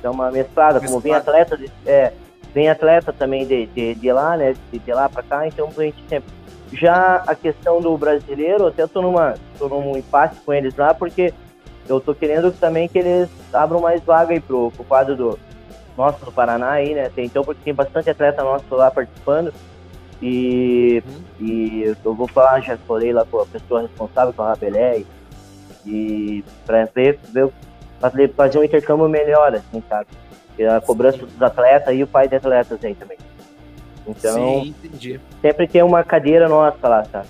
dar uma mesclada, como vem atleta, de, é, vem atleta também de, de, de lá, né, de, de lá para cá, então a gente sempre. Já a questão do brasileiro, até tô numa, tô num impasse com eles lá, porque eu tô querendo também que eles abram mais vaga aí pro, pro quadro do nosso do Paraná aí, né, tem, então porque tem bastante atleta nosso lá participando, e, uhum. e eu vou falar, já falei lá com a pessoa responsável, com a Rabelé, e para ver, ver fazer, fazer um intercâmbio melhor, assim, sabe? E a cobrança dos atletas e o pai de atletas aí também. Então, Sim, entendi. sempre tem uma cadeira nossa lá, sabe?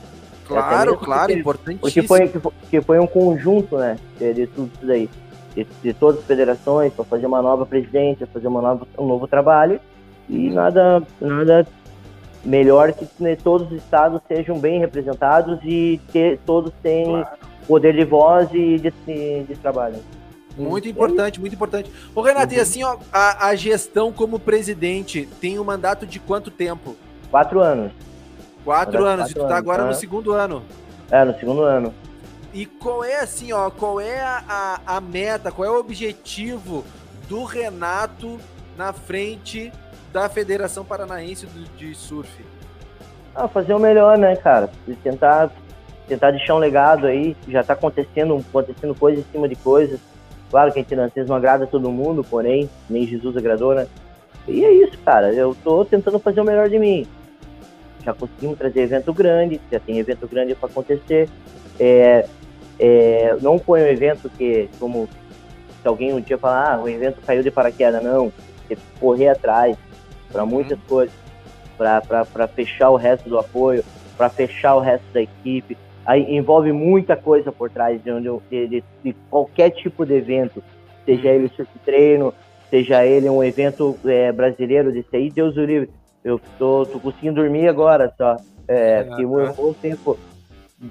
Claro, claro, importantíssimo. Porque foi, que foi um conjunto, né, de, de tudo isso daí. De, de, todas as federações, para fazer uma nova presidência, fazer uma nova, um novo trabalho. E nada, nada melhor que né, todos os estados sejam bem representados e que todos tenham claro. poder de voz e de, de, de trabalho. Muito importante, muito importante. Ô, Renato, uhum. e assim, ó, a, a, gestão como presidente tem um mandato de quanto tempo? Quatro anos. Quatro anos, quatro e tu tá agora no segundo ano. É, no segundo ano. E qual é, assim, ó, qual é a, a meta, qual é o objetivo do Renato na frente da Federação Paranaense de Surf? Ah, fazer o melhor, né, cara? Tentar, tentar deixar um legado aí. Já tá acontecendo, acontecendo coisa em cima de coisas. Claro que a gente não agrada todo mundo, porém, nem Jesus agradou, né? E é isso, cara. Eu tô tentando fazer o melhor de mim. Já conseguimos trazer evento grande, já tem evento grande para acontecer. É, é, não foi um evento que, como se alguém um dia falar, ah, o evento caiu de paraquedas. Não, tem que correr atrás para muitas uhum. coisas, para fechar o resto do apoio, para fechar o resto da equipe. Aí envolve muita coisa por trás de, de, de, de qualquer tipo de evento, seja uhum. ele surf treino, seja ele um evento é, brasileiro de aí, Deus o livre. Eu tô, tô conseguindo dormir agora só, é, porque o tempo.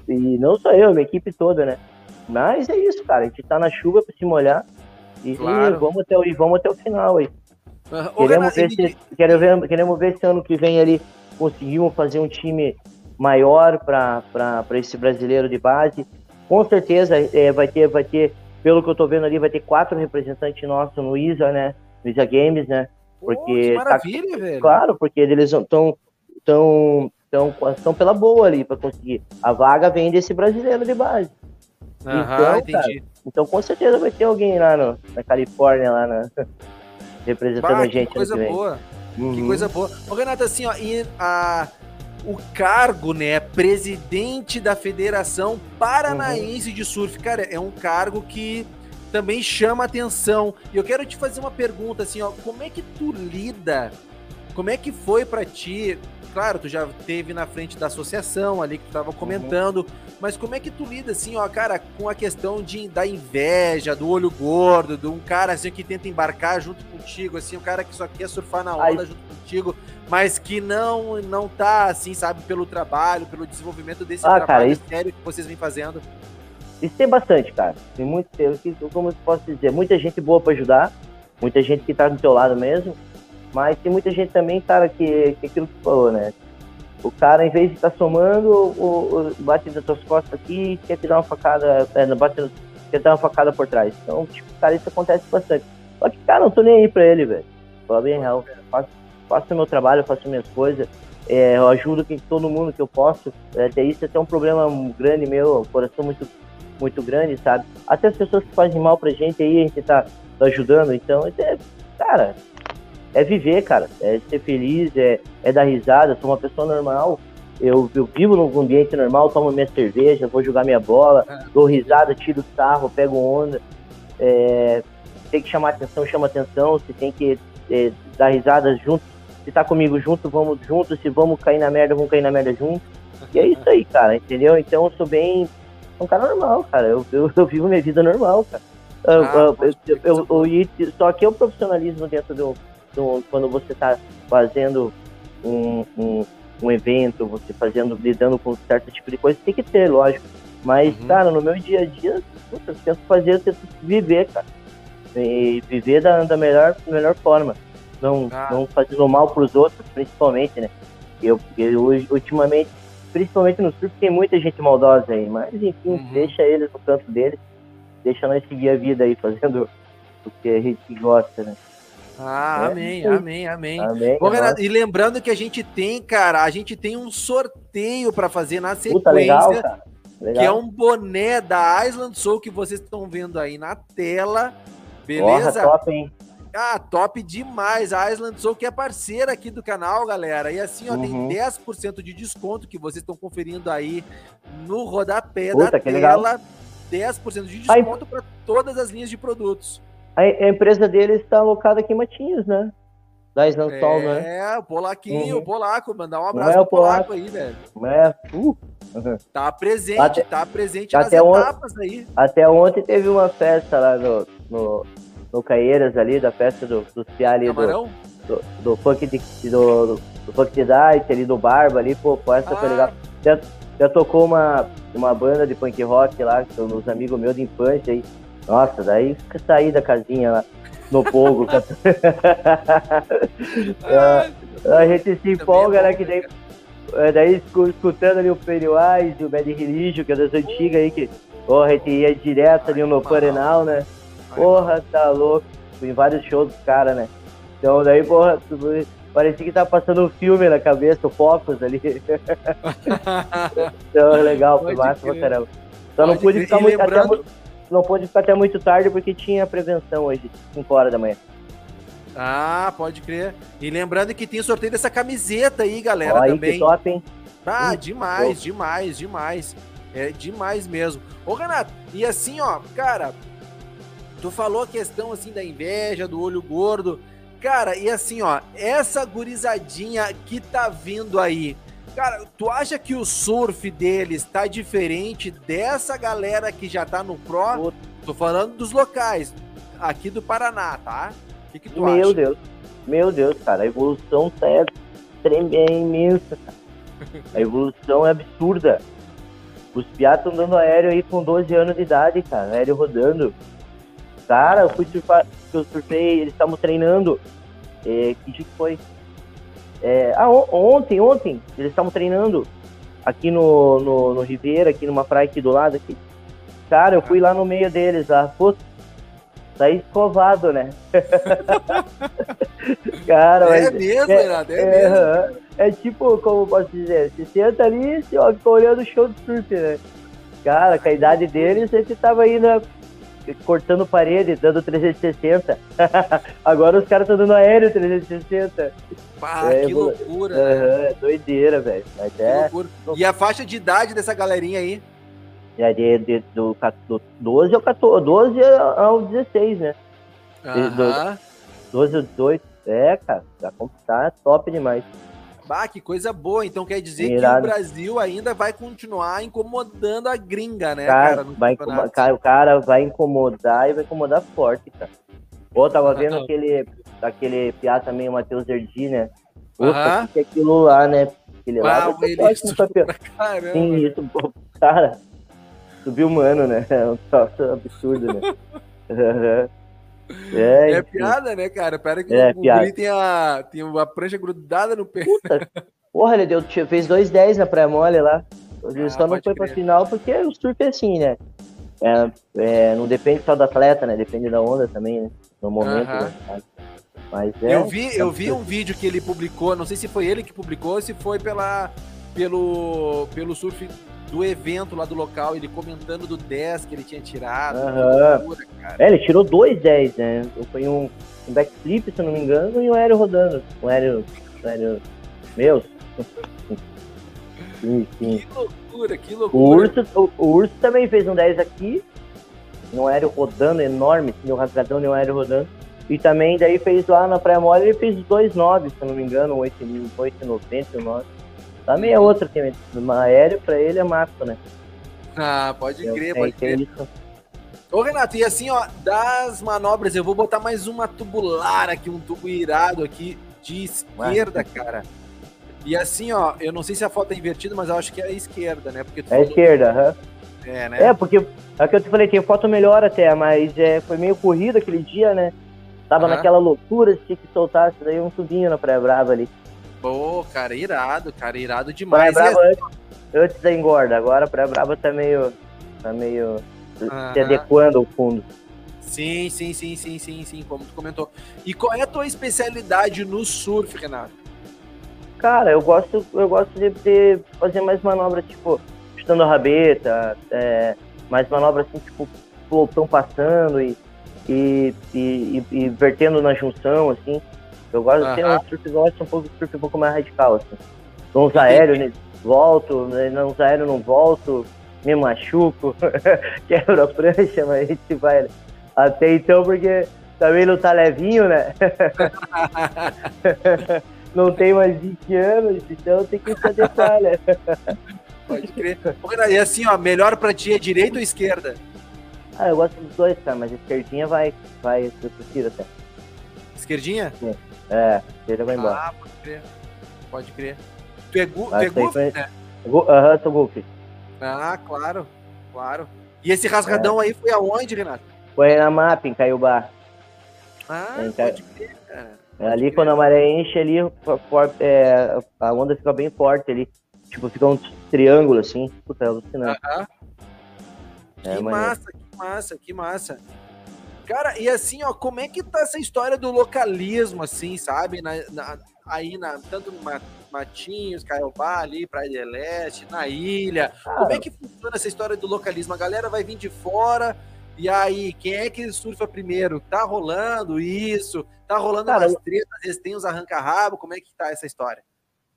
E não só eu, minha equipe toda, né? Mas é isso, cara. A gente tá na chuva para se molhar e, claro. e, vamos até, e vamos até o final aí. Uh, queremos, ver se, queremos, queremos ver se ano que vem ali conseguimos fazer um time maior para esse brasileiro de base. Com certeza é, vai ter, vai ter, pelo que eu estou vendo ali, vai ter quatro representantes nossos no ISA, né? No ISA Games, né? Porque Pô, tá maravilha, tá, velho. Claro, porque eles estão tão, tão, tão pela boa ali para conseguir. A vaga vem desse brasileiro de base. Aham, então, cara, Então com certeza vai ter alguém lá no, na Califórnia, lá na, representando bah, a gente. Que coisa boa. Uhum. Que coisa boa. Ô, Renato, assim, ó, e a, o cargo, né, presidente da Federação Paranaense uhum. de Surf, cara, é um cargo que também chama atenção. E eu quero te fazer uma pergunta, assim, ó, como é que tu lida? Como é que foi para ti claro, tu já teve na frente da associação ali que tu tava comentando, uhum. mas como é que tu lida assim, ó, cara, com a questão de, da inveja, do olho gordo, de um cara assim que tenta embarcar junto contigo, assim, um cara que só quer surfar na onda Ai. junto contigo, mas que não não tá assim, sabe, pelo trabalho, pelo desenvolvimento desse ah, trabalho cara, isso... sério que vocês vêm fazendo? Isso tem bastante, cara. Tem muito, como eu posso dizer, muita gente boa para ajudar, muita gente que tá do teu lado mesmo, mas tem muita gente também, cara, que, que aquilo que falou, né? O cara, em vez de estar tá somando, o, o, bate nas tuas costas aqui e quer te dar uma facada, é, bate quer dar uma facada por trás. Então, tipo, cara, isso acontece bastante. Só que, cara, não tô nem aí pra ele, velho. Fala bem real. Faço, faço meu trabalho, faço minhas coisas. É, eu ajudo quem, todo mundo que eu posso. É, até isso é até um problema grande meu, coração muito, muito grande, sabe? Até as pessoas que fazem mal pra gente aí, a gente tá, tá ajudando. Então, é, cara, é viver, cara. É ser feliz, é, é dar risada. Sou uma pessoa normal. Eu, eu vivo num ambiente normal, tomo minha cerveja, vou jogar minha bola, é. dou risada, tiro sarro, pego onda. É, tem que chamar atenção, chama atenção. Se tem que é, dar risada junto, se tá comigo junto, vamos junto. Se vamos cair na merda, vamos cair na merda junto. E é isso aí, cara, entendeu? Então eu sou bem. um cara normal, cara. Eu, eu, eu vivo minha vida normal, cara. Ah, eu, eu, eu, só que é o profissionalismo dentro do, do, quando você está fazendo um, um, um, evento, você fazendo, lidando com certo tipo de coisa, tem que ter, lógico. Mas, uhum. cara, no meu dia a dia, eu tento fazer, eu tento viver, cara. E viver da, da melhor, melhor forma. Não, ah. não fazendo mal para os outros, principalmente, né? Eu, eu, ultimamente, principalmente no surf, tem muita gente maldosa aí, mas enfim, uhum. deixa eles no canto deles, deixa nós seguir a vida aí, fazendo o que a gente gosta, né? Ah, é. amém, amém, amém. amém Bom, Renato, e lembrando que a gente tem, cara, a gente tem um sorteio para fazer na sequência. Puta, legal, cara. Legal. Que é um boné da Island Soul que vocês estão vendo aí na tela. Beleza? Porra, top, hein? Ah, top demais. A Island Soul que é parceira aqui do canal, galera. E assim, ó, uhum. tem 10% de desconto que vocês estão conferindo aí no rodapé Puta, da tela. Legal. 10% de desconto para todas as linhas de produtos. A, a empresa dele está alocada aqui em Matinhos, né? Da Islandsol, é, né? É, o Polaquinho, uhum. o Polaco. Mandar um abraço é pro Polaco. Polaco aí, velho. É, uh. Uhum. Tá presente, até, tá presente nas etapas on... aí. Até ontem teve uma festa lá no, no, no Caeiras ali, da festa do, dos Piá ali do, do, do, funk de, do, do funk de ali do Barba ali, pô, pô essa ah. foi legal. Já, já tocou uma, uma banda de punk rock lá, que são os amigos meus de infância aí. Nossa, daí saí da casinha lá no povo. a gente se empolga, né? Que daí, é, daí escutando ali o Pennywise e o Bad Religion, que é das antigas aí, que porra, a gente ia direto ali no Parenal, né? Porra, tá louco. Em vários shows dos caras, né? Então daí, porra, parecia que tava passando um filme na cabeça, o Focus ali. então, legal, foi massa pra caramba. Só não pude ficar muito, até muito não pôde ficar até muito tarde porque tinha prevenção hoje, 5 horas da manhã. Ah, pode crer. E lembrando que tem sorteio dessa camiseta aí, galera, aí, também. Que top, hein? Ah, hum, demais, demais, demais. É demais mesmo. Ô, Renato, e assim, ó, cara, tu falou a questão assim da inveja, do olho gordo. Cara, e assim, ó, essa gurizadinha que tá vindo aí, Cara, tu acha que o surf deles tá diferente dessa galera que já tá no Pro? Tô falando dos locais, aqui do Paraná, tá? O que, que tu Meu acha? Deus, meu Deus, cara, a evolução tá é imensa, cara. A evolução é absurda. Os piatos estão dando aéreo aí com 12 anos de idade, cara, aéreo rodando. Cara, eu fui surfar, eu surfei, eles estavam treinando. É, que dia que foi? É, ah, ontem, ontem, eles estavam treinando aqui no, no, no Ribeira, aqui numa praia aqui do lado. Aqui. Cara, eu fui lá no meio deles lá. Putz, saí escovado, né? Cara, é mas, mesmo, é, Renato, é, é, mesmo. É tipo, como posso dizer, você senta ali e olhando o show de surf, né? Cara, com a idade deles, você tava indo cortando parede, dando 360. Agora os caras estão dando aéreo 360. Pá, é, que loucura. É, doideira, velho. Mas é. E a faixa de idade dessa galerinha aí? É de, de, do, do 12 ao 14, 12 ao 16, né? Aham. 12 ao 18. É, cara, tá, tá top demais. Bah, que coisa boa. Então quer dizer Irado. que o Brasil ainda vai continuar incomodando a gringa, né, cara? cara, vai cara o cara vai incomodar e vai incomodar forte, cara. Pô, tava vendo aquele, aquele piá também, o Matheus Erdi, né? Puta, que é aquilo lá, né? Aquele lá ah, ele caramba. Sim, isso, pô, cara. Subiu mano, né? É um troço absurdo, né? É, é piada, né, cara? Pera que é, o Guri tem, a, tem uma prancha grudada no pé. Puta, porra, ele deu, fez 2,10 na praia mole lá. Ele ah, só não foi crer. pra final porque o surf é assim, né? É, é, não depende só do atleta, né? Depende da onda também, né? No momento. Uh -huh. né? Mas é, eu vi, eu vi um vídeo que ele publicou, não sei se foi ele que publicou ou se foi pela, pelo, pelo surf do evento lá do local, ele comentando do 10 que ele tinha tirado. Uhum. Loucura, é, ele tirou dois 10, né? Foi um, um backflip, se eu não me engano, e um aéreo rodando. Um aéreo. Um aéreo. Meu. sim, sim. Que loucura, que loucura. O Urso, o, o Urso também fez um 10 aqui. Um aéreo rodando enorme, assim, um rasgadão de um aéreo rodando. E também daí fez lá na Praia Mole, ele fez 2,9, se eu não me engano, 8,90, 9. Também é outra que uma aéreo pra ele é mato, né? Ah, pode crer, pode crer. Isso. Ô Renato, e assim, ó, das manobras, eu vou botar mais uma tubular aqui, um tubo irado aqui de esquerda, cara. E assim, ó, eu não sei se a foto é invertida, mas eu acho que é a esquerda, né? Porque é a esquerda, aham. Uhum. É, né? É, porque é que eu te falei, tem foto melhor até, mas é, foi meio corrido aquele dia, né? Tava uhum. naquela loucura, tinha que soltar, daí um tubinho na Praia Brava ali. Pô, cara, irado, cara, irado demais. Praia Brava antes, antes da engorda, agora a Praia Brava tá meio. tá meio. Uhum. se adequando ao fundo. Sim, sim, sim, sim, sim, sim, como tu comentou. E qual é a tua especialidade no surf, Renato? Cara, eu gosto, eu gosto de, de fazer mais manobras, tipo, chutando a rabeta, é, mais manobras assim, tipo, estão passando e, e, e, e, vertendo na junção, assim. Eu gosto de ter um surf, gosto um pouco surf um pouco mais radical, assim. Aéreos, né, volto, né, uns aéreos não volto, me machuco, quebro a prancha, mas a gente vai até então, porque também não tá levinho, né? não tem mais 20 anos, então tem que se adequar, né? Pode crer. E assim, ó, melhor pra ti é direita ou esquerda? Ah, eu gosto dos dois, cara, mas a esquerdinha vai, vai, eu prefiro até. Esquerdinha? Sim. É, esquerda vai embora. Ah, pode crer. Pode crer. Tu é, gu, tu é Goofy, foi... né? Aham, uhum, sou Goofy. Ah, claro, claro. E esse rasgadão é. aí foi aonde, Renato? Foi na MAP, em Caiobá. Ah, em pode crer, cara. Pode ali, crer. quando a maré enche, ali, é, a onda fica bem forte ali. Tipo, fica um triângulo, assim. Puta, é alucinante. Aham. É, que massa, que massa, que massa. Cara, e assim, ó, como é que tá essa história do localismo, assim, sabe? Na, na, aí, na, tanto no Matinhos, Caiobá, ali, Praia de Leste, na ilha. Como é que funciona essa história do localismo? A galera vai vir de fora, e aí, quem é que surfa primeiro? Tá rolando isso? Tá rolando Cara, umas tretas, às vezes tem os arranca-rabo, como é que tá essa história?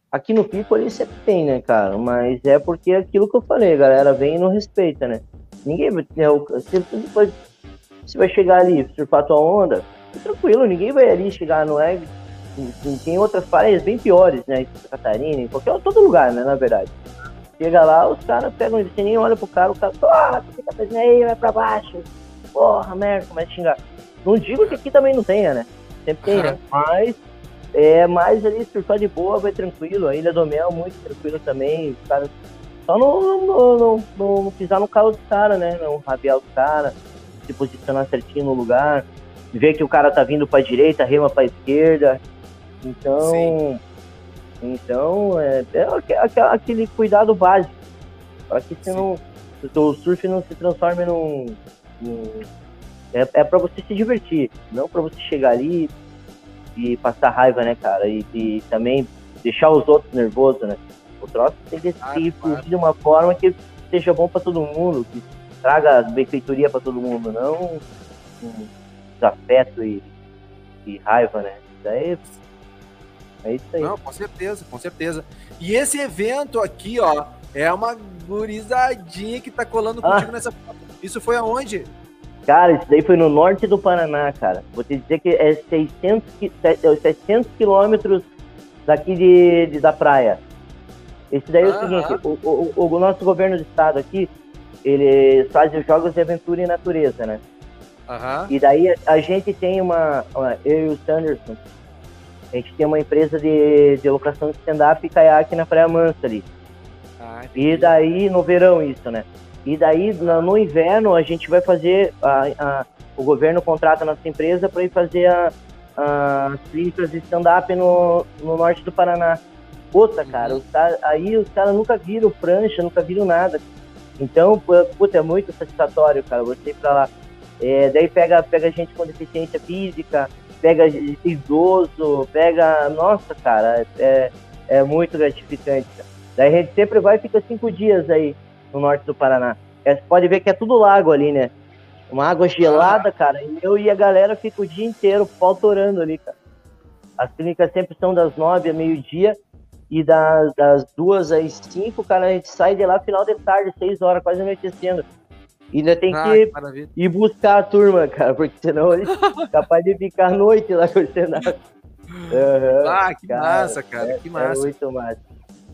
Aqui no Pico ali sempre tem, né, cara? Mas é porque é aquilo que eu falei, a galera vem e não respeita, né? Ninguém vai. Você, você vai chegar ali, surfar tua onda, tranquilo, ninguém vai ali chegar, não é? Tem outras praias bem piores, né? Em Santa Catarina, em qualquer todo lugar, né? Na verdade. Chega lá, os caras pegam, você nem olha pro cara, o cara, porra, tu fica fazendo aí, vai pra baixo. Porra, merda, começa a xingar. Não digo que aqui também não tenha, né? Sempre tem, né? Mas é mais ali, surfar de boa, vai tranquilo. A Ilha do Mel, muito tranquilo também. Os caras só não, não, não, não, não pisar no calo dos caras, né? Não rabiar os caras se posicionar certinho no lugar, ver que o cara tá vindo para direita, rema para esquerda. Então, Sim. então é, é, aquele cuidado básico para que você não, o surf não se transforme num, num é, é para você se divertir, não para você chegar ali e passar raiva, né, cara? E, e, também deixar os outros nervosos, né? O troço tem que ah, ser claro. de uma forma que seja bom para todo mundo, que traga benfeitoria para todo mundo, não um desafeto e, e raiva, né? Daí é isso aí. Não, com certeza, com certeza. E esse evento aqui, ó, é uma gurizadinha que tá colando contigo ah. nessa Isso foi aonde? Cara, isso daí foi no norte do Paraná, cara. Vou te dizer que é 600, 700 é quilômetros daqui de, de, da praia. Esse daí é o seguinte, o, o, o, nosso governo do estado aqui, ele faz os jogos de aventura e natureza, né? Uhum. E daí a gente tem uma, uma, eu e o Sanderson, a gente tem uma empresa de, de locação de stand-up e caiaque na Praia Mansa ali. Ah, e daí, no verão isso, né? E daí, no, no inverno, a gente vai fazer, a, a, o governo contrata a nossa empresa para ir fazer a, as clínicas de stand-up no, no norte do Paraná. Puta, cara, uhum. os aí os caras nunca viram prancha, nunca viram nada. Então, puta, é muito satisfatório, cara, você ir pra lá. É, daí pega, pega gente com deficiência física, pega idoso, pega. Nossa, cara, é, é muito gratificante. Daí a gente sempre vai e fica cinco dias aí no norte do Paraná. É, você pode ver que é tudo lago ali, né? Uma água gelada, ah. cara. E eu e a galera fica o dia inteiro faltorando ali, cara. As clínicas sempre são das nove a meio-dia e das, das duas às cinco, cara, a gente sai de lá final de tarde, seis horas, quase anoitecendo. E ainda tem ah, que, que ir buscar a turma, cara, porque senão eles capaz de ficar à noite lá com o cenário. Uhum, ah, que cara, massa, cara, é, que massa. É muito massa.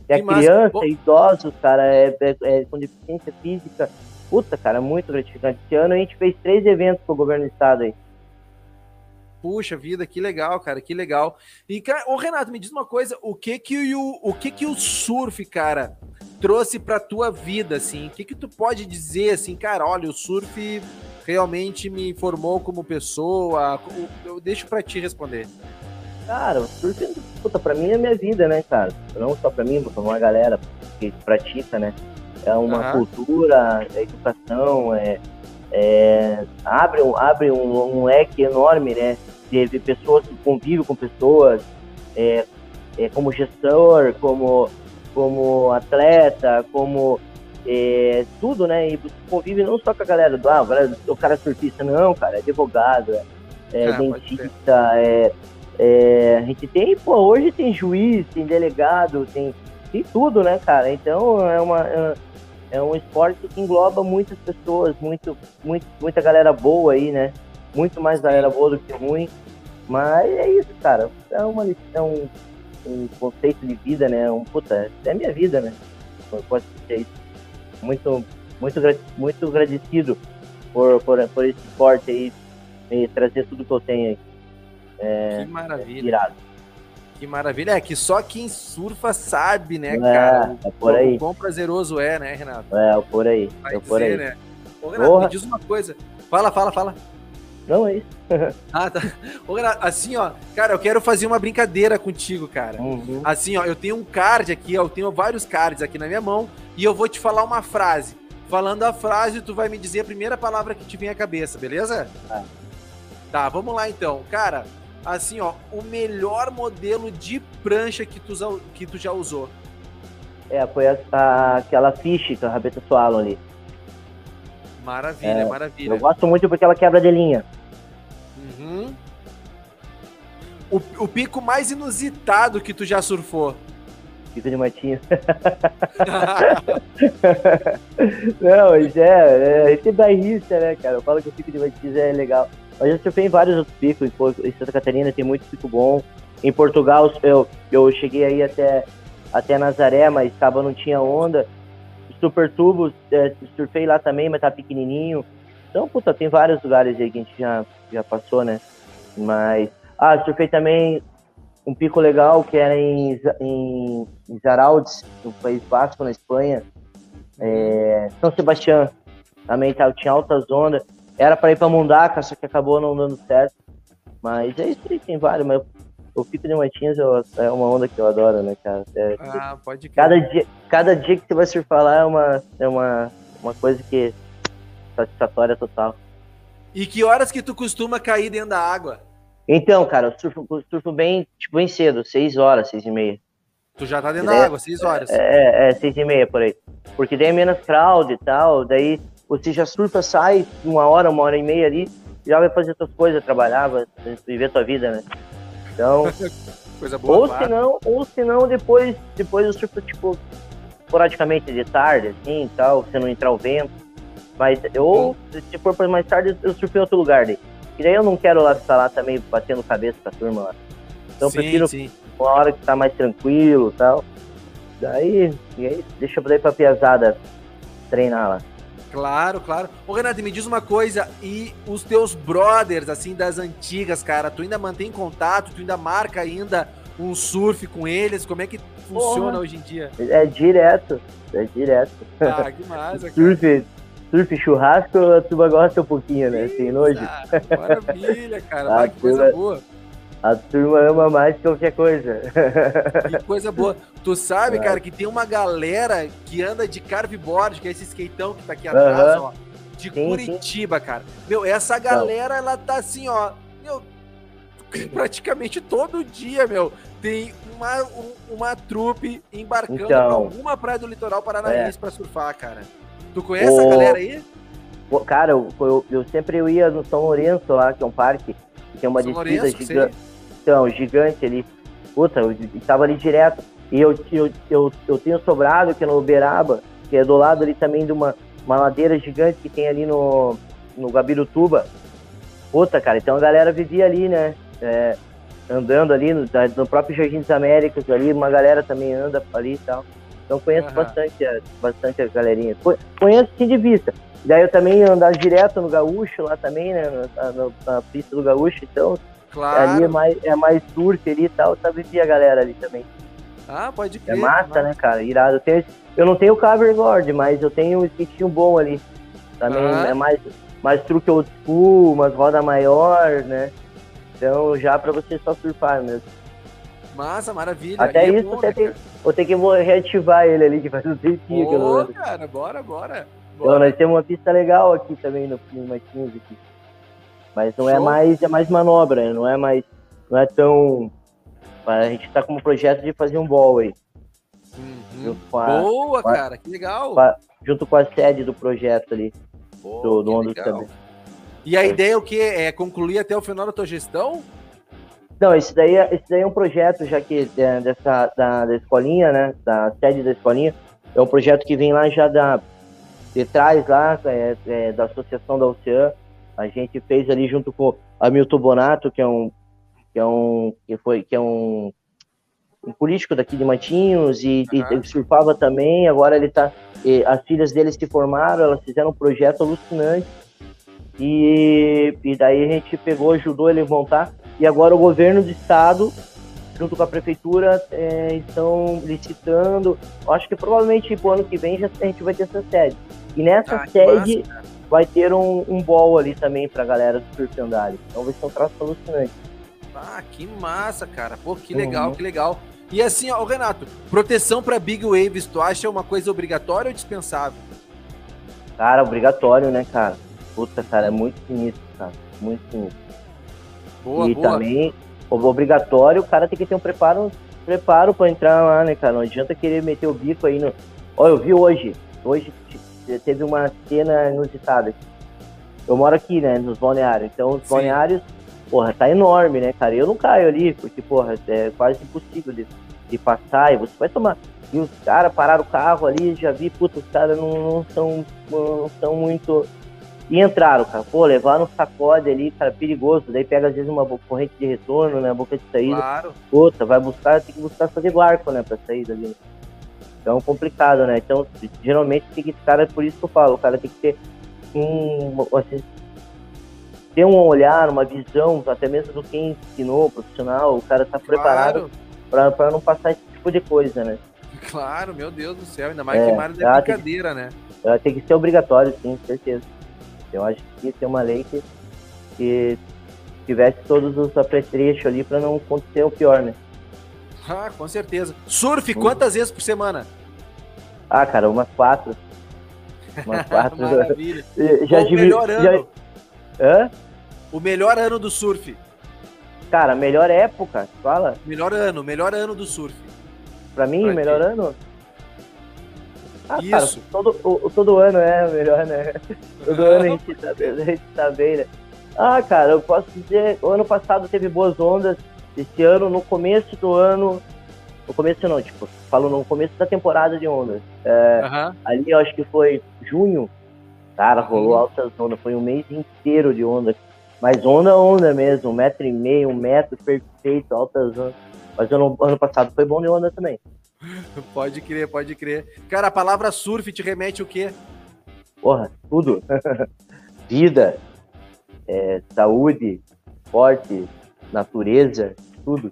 E a criança, massa. idosos, cara, é, é, é, com deficiência física. Puta, cara, muito gratificante. Esse ano a gente fez três eventos com o governo do estado aí. Puxa vida, que legal, cara, que legal. E, cara, ô Renato, me diz uma coisa, o que que o, o que que o surf, cara, trouxe para tua vida, assim? O que que tu pode dizer, assim, cara, olha, o surf realmente me formou como pessoa? Eu deixo para ti responder. Cara, o surf, puta, pra mim é minha vida, né, cara? Não só pra mim, pra uma galera que pratica, né? É uma uhum. cultura, é educação, é, é, abre, abre um, um leque enorme, né? De pessoas que convivem com pessoas, é, é, como gestor, como como atleta, como é, tudo, né? E você convive não só com a galera do, ah, o cara é surfista, não, cara, é advogado, é, é ah, dentista, é, é, a gente tem, pô, hoje tem juiz, tem delegado, tem, tem tudo, né, cara? Então é uma. É, é um esporte que engloba muitas pessoas, muito, muito, muita galera boa aí, né? Muito mais galera boa do que ruim. Mas é isso, cara. É uma lição, um conceito de vida, né? Um puta, é minha vida, né? Pode ser isso. Muito, muito, muito agradecido por, por, por esse esporte aí e trazer tudo que eu tenho aí. É, que maravilha. Irado. Que maravilha. É que só quem surfa sabe, né, é, cara? É por aí. O quão prazeroso é, né, Renato? É, por aí. Vai é por dizer, aí. né? Ô, Renato, Porra. me diz uma coisa. Fala, fala, fala. Não, é isso. ah, tá. Assim, ó, cara, eu quero fazer uma brincadeira contigo, cara. Uhum. Assim, ó, eu tenho um card aqui, ó, eu tenho vários cards aqui na minha mão e eu vou te falar uma frase. Falando a frase, tu vai me dizer a primeira palavra que te vem à cabeça, beleza? Tá. Tá, vamos lá então. Cara, assim, ó, o melhor modelo de prancha que tu, que tu já usou? É, foi a, a, aquela Fish, que a Rabeta Swallow ali. Maravilha, é, maravilha. Eu gosto muito porque ela quebra de linha. Uhum. O, o pico mais inusitado que tu já surfou? Pico de Matinho. Não, mas é, é, esse bairrista, né, cara? Eu falo que o pico de Matinho é legal. Eu já surfei em vários outros picos. Em Santa Catarina tem muito pico bom. Em Portugal eu, eu cheguei aí até, até Nazaré, mas estava não tinha onda. Super tubos, é, surfei lá também, mas tá pequenininho. Então, puta, tem vários lugares aí que a gente já, já passou, né? Mas. Ah, surfei também um pico legal que era em, em, em Zaraldes, no País Basco, na Espanha. É, São Sebastião também tá, tinha altas ondas. Era para ir para Mundaca, só que acabou não dando certo. Mas é isso aí, tem vários, mas o Pico de Martins é uma onda que eu adoro, né, cara? É, ah, pode cada dia, cada dia que você vai surfar lá é uma, é uma, uma coisa que satisfatória total. E que horas que tu costuma cair dentro da água? Então, cara, eu surfo, eu surfo bem, tipo, bem cedo, seis horas, seis e meia. Tu já tá dentro da água, seis horas. É, é, seis e meia por aí. Porque daí é menos fraude e tal, daí você já surfa, sai uma hora, uma hora e meia ali, já vai fazer suas coisas, trabalhar, vai viver sua vida, né? Então. Coisa boa, ou claro. se não, ou se não, depois, depois eu surfo, tipo, esporadicamente de tarde, assim e tal, se não entrar o vento. Mas eu, se for para mais tarde, eu surfo em outro lugar daí. E daí eu não quero lá ficar lá também batendo cabeça com a turma lá. Então eu sim, prefiro sim. uma hora que tá mais tranquilo e tal. Daí, e aí, deixa eu daí pra piazada treinar lá. Claro, claro. Ô, Renato, me diz uma coisa, e os teus brothers, assim, das antigas, cara, tu ainda mantém contato, tu ainda marca ainda um surf com eles? Como é que funciona Porra. hoje em dia? É direto, é direto. Ah, que massa, cara. Surf, surf churrasco, a turma gosta um pouquinho, né? Tem nojo. Maravilha, cara. Ah, que coisa boa. A turma ama mais que qualquer coisa. Que coisa boa. Tu sabe, É. cara, que tem uma galera que anda de carveboard, que é esse skateão que tá aqui atrás, Aham. ó. De Sim, Curitiba, cara. Meu, essa galera, ela tá assim, ó. Meu, praticamente todo dia, meu, tem uma, um- uma trupe embarcando Então. pra alguma praia do litoral paranaense pra surfar, cara. Tu conhece Ô, a galera aí? Cara, eu, eu, eu sempre eu ia no São Lourenço lá, que é um parque, que tem uma São descida Lourenço, gigante. Então, gigante ali. Puta, eu eu tava ali direto. E eu, eu, eu, eu tenho sobrado, que é no Uberaba, que é do lado ali também de uma, uma ladeira gigante que tem ali no, no Gabirutuba. Puta, cara, então a galera vivia ali, né? É, andando ali no, no próprio Jardim das Américas ali, uma galera também anda ali e tal. Então conheço Aham. bastante, a- bastante a galerinha. Co- Conheço sim de vista. Daí eu também andar direto no Gaúcho lá também, né? Na, na- na pista do Gaúcho, então Claro. ali é mais, é mais surf ali e tal, sabe? Vi a galera ali também. Ah, pode É crer. massa, massa. né, cara? Irado. Eu, tenho, eu não tenho coverboard, mas eu tenho um skatinho bom ali. Também Ah. é mais, mais truque old school, umas roda maior, né? Então já pra você só surfar mesmo. Massa, maravilha. Até é isso bom, até né, tem- cara? Vou ter que reativar ele ali, que faz um tempinho que eu não cara, bora, bora. Então, bora. nós temos uma pista legal aqui também no no Martins aqui. Mas não é Show. mais, é mais manobra, né? não é mais, não é tão. A gente tá com um projeto de fazer um ball aí, Uhum. a, Boa, a- cara, que legal. junto com a sede do projeto ali, Pô, do, do Ondas também. E a ideia é o quê? É concluir até o final da tua gestão? Não, esse daí, é- esse daí é um projeto já que é, dessa da, da escolinha, né? Da sede da escolinha. É um projeto que vem lá já da de trás lá, é, é, da Associação da Oceã. A gente fez ali junto com Hamilton Bonato, que é um que é um que foi que é um, um político daqui de Matinhos e, e Aham. ele surfava também. Agora ele tá e as filhas dele se formaram, elas fizeram um projeto alucinante. E, e daí a gente pegou, ajudou ele a montar. E agora o governo do estado, junto com a prefeitura, é, estão licitando. Acho que provavelmente pro ano que vem já a gente vai ter essa sede. E nessa Ah, sede massa, vai ter um, um ali também pra galera do surf andarem. Então vai ser um traço alucinante. Ah, que massa, cara. Pô, que Uhum. legal, que legal. E assim, ó, Renato, proteção pra Big Waves, tu acha uma coisa obrigatória ou dispensável? Cara, obrigatório, né, cara? Puta, cara, é muito sinistro, cara. Muito sinistro. Boa, e boa. também, obrigatório, o cara tem que ter um preparo, preparo pra entrar lá, né, cara? Não adianta querer meter o bico aí no. Ó, eu vi hoje. Hoje te- teve uma cena inusitada. Eu moro aqui, né, nos balneários. Então, os Sim. balneários, porra, tá enorme, né, cara? Eu não caio ali, porque, porra, é quase impossível de, de passar. E você vai tomar. E os caras pararam o carro ali, já vi, puta, os caras não, não são não são muito. E entraram, cara. Pô, levaram um sacode ali, cara, perigoso. Daí pega às vezes uma corrente de retorno, né? Boca de saída. Claro. Puta, vai buscar, tem que buscar fazer barco, né? Pra sair dali. Então, complicado, né? Então, geralmente tem que esse cara, por isso que eu falo, o cara tem que ter um. Assim, ter um olhar, uma visão, até mesmo do quem ensinou, profissional, o cara tá preparado Claro, pra, pra não passar esse tipo de coisa, né? claro, meu Deus do céu. Ainda mais É, que mar não é tá, tem que- brincadeira, né? Ela tem que ser obrigatório, sim, certeza. Eu acho que que ter uma lei que, que tivesse todos os apetrechos ali pra não acontecer o pior, né? Ah, com certeza. Surf, quantas vezes por semana? Ah, cara, umas quatro. Umas quatro. Maravilha. já Qual o melhor já- ano? Hã? O melhor ano do surf. Cara, melhor época, fala. Melhor ano, melhor ano do surf. Pra mim, Pra melhor ti. ano. Ah, Isso. Cara, todo, o, todo ano é melhor, né? Todo ano a gente, tá, a gente tá bem, né? Ah, cara, eu posso dizer, o ano passado teve boas ondas, esse ano, no começo do ano, no começo não, tipo, falo no começo da temporada de ondas. É, uhum. Ali eu acho que foi junho, cara, rolou uhum. altas ondas, foi um mês inteiro de onda. Mas onda, onda mesmo, um metro e meio, um metro perfeito, altas ondas. Mas ano, ano passado foi bom de onda também. Pode crer, pode crer. Cara, a palavra surf te remete o quê? Porra, tudo. Vida, é, saúde, esporte, natureza, tudo.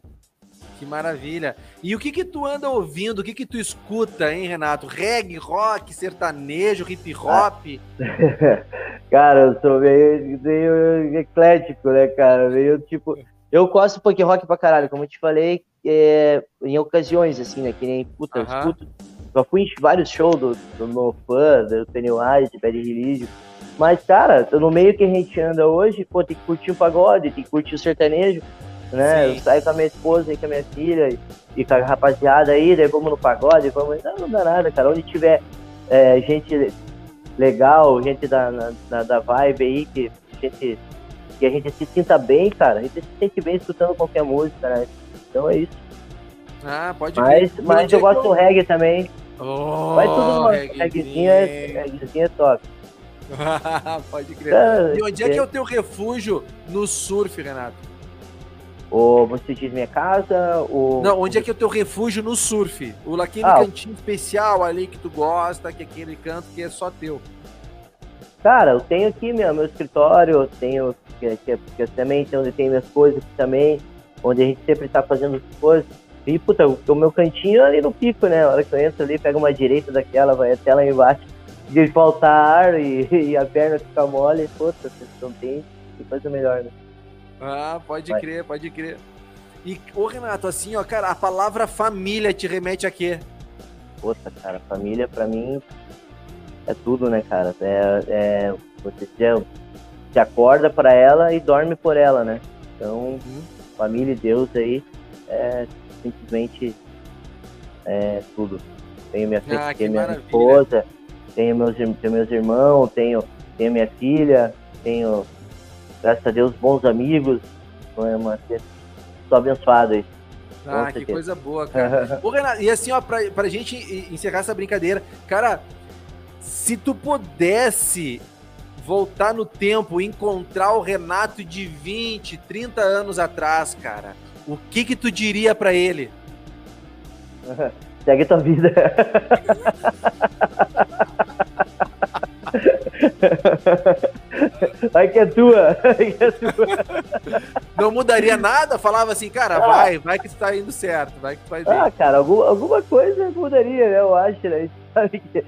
Que maravilha. E o que que tu anda ouvindo? O que que tu escuta, hein, Renato? Reggae, rock, sertanejo, hip hop? cara, eu sou meio, meio eclético, né, cara? Meio tipo. Eu gosto de punk rock pra caralho, como eu te falei, é, em ocasiões, assim, né? Que nem, puta, uh -huh. eu escuto. Já fui em vários shows do, do No Fun, do Pennywise, Bad Religion. Mas, cara, no meio que a gente anda hoje, pô, tem que curtir o pagode, tem que curtir o sertanejo, né? Sim. Eu saio com a minha esposa e com a minha filha e, e com a rapaziada aí, daí vamos no pagode, vamos. Não, não dá nada, cara. Onde tiver é, gente legal, gente da, na, da vibe aí, que gente, que a gente se sinta bem, cara, a gente se sente bem escutando qualquer música, né? Então é isso. Ah, pode Mas, mas eu gosto do reggae também. Oh, Vai tudo, mano. Reggaezinho é, reggaezinho é top. Pode crer. É, e onde é que é o teu refúgio no surf, Renato? Ou você diz minha casa, ou... Não, onde é que é o teu refúgio no surf? O aquele ah, cantinho especial ali que tu gosta, que é aquele canto que é só teu. Cara, eu tenho aqui meu, meu escritório, eu tenho que, que, que também onde tem minhas coisas também, onde a gente sempre tá fazendo coisas. E, puta, o, meu cantinho é ali no pico, né? A hora que eu entro ali, pego uma direita daquela, vai até lá embaixo de faltar ar e, e, a perna ficar mole, puta, vocês não tem que coisa melhor, né? Ah, pode Vai. crer, pode crer. E, ô Renato, assim, ó, cara, a palavra família te remete a quê? Puta, cara, família pra mim é tudo, né, cara? É, é você já, se acorda para ela e dorme por ela, né? Então, uhum. Família e Deus aí é simplesmente é tudo. Tenho minha, ah, tenho minha esposa, tenho meus, tenho meus irmãos, tenho, tenho minha filha, tenho, graças a Deus, bons amigos. É uma, sou abençoado aí. Ah, que coisa boa, cara. Ô, Renato, e assim, ó, pra, pra gente encerrar essa brincadeira, cara, se tu pudesse voltar no tempo e encontrar o Renato de 20, 30 anos atrás, cara, o que que tu diria para ele? Segue tua vida. Vai que é tua. Vai que é tua. Não mudaria nada? Falava assim, cara, ah. vai, vai que está indo certo, vai que vai bem. Ah, cara, algum, alguma coisa mudaria, né? Eu acho, né? Sabe que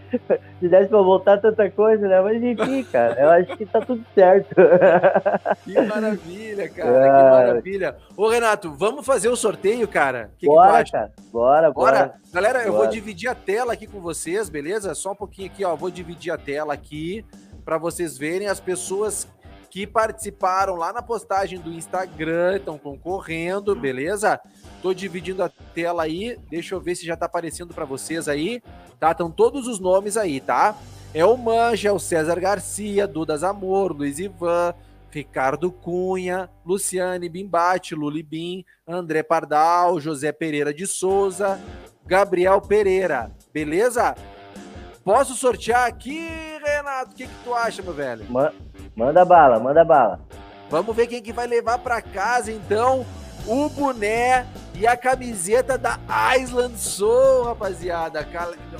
se desse pra voltar tanta coisa, né? Mas enfim, cara, eu acho que tá tudo certo. Que maravilha, cara, ah. que maravilha. Ô, Renato, vamos fazer o sorteio, cara? Que bora, que cara, bora, bora. Bora. Galera, bora. eu vou dividir a tela aqui com vocês, beleza? Só um pouquinho aqui, ó, vou dividir a tela aqui para vocês verem as pessoas que participaram lá na postagem do Instagram, estão concorrendo, beleza? Tô dividindo a tela aí, deixa eu ver se já tá aparecendo para vocês aí, tá? Estão todos os nomes aí, tá? É o Manja, o César Garcia, Dudas Amor, Luiz Ivan, Ricardo Cunha, Luciane Bimbate, Luli Bim, André Pardal, José Pereira de Souza, Gabriel Pereira, beleza? Posso sortear aqui, Renato? O que, que tu acha, meu velho? Manda bala, manda bala. Vamos ver quem que vai levar para casa, então, o boné e a camiseta da Island Soul, rapaziada.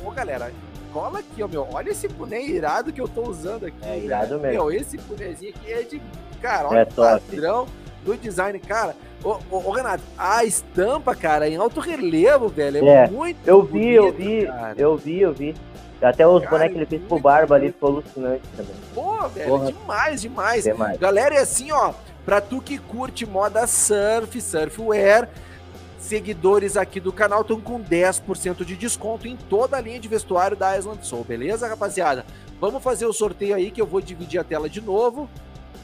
Ô, galera, cola aqui, ó, meu. Olha esse boné irado que eu tô usando aqui. É irado mesmo. Meu, esse bonézinho aqui é de... Cara, olha é o padrão do design, cara. Ô, ô, ô, Renato, a estampa, cara, em alto relevo, velho, é, é muito Eu vi, bonito, eu vi, cara. eu vi, eu vi. Até os bonecos que ele fez pro Barba ali ficou alucinante também. Pô, velho, Porra. demais, demais, demais. Galera, é assim, ó, pra tu que curte moda surf, surfwear, seguidores aqui do canal estão com 10% de desconto em toda a linha de vestuário da Island Soul, beleza, rapaziada? Vamos fazer o sorteio aí que eu vou dividir a tela de novo.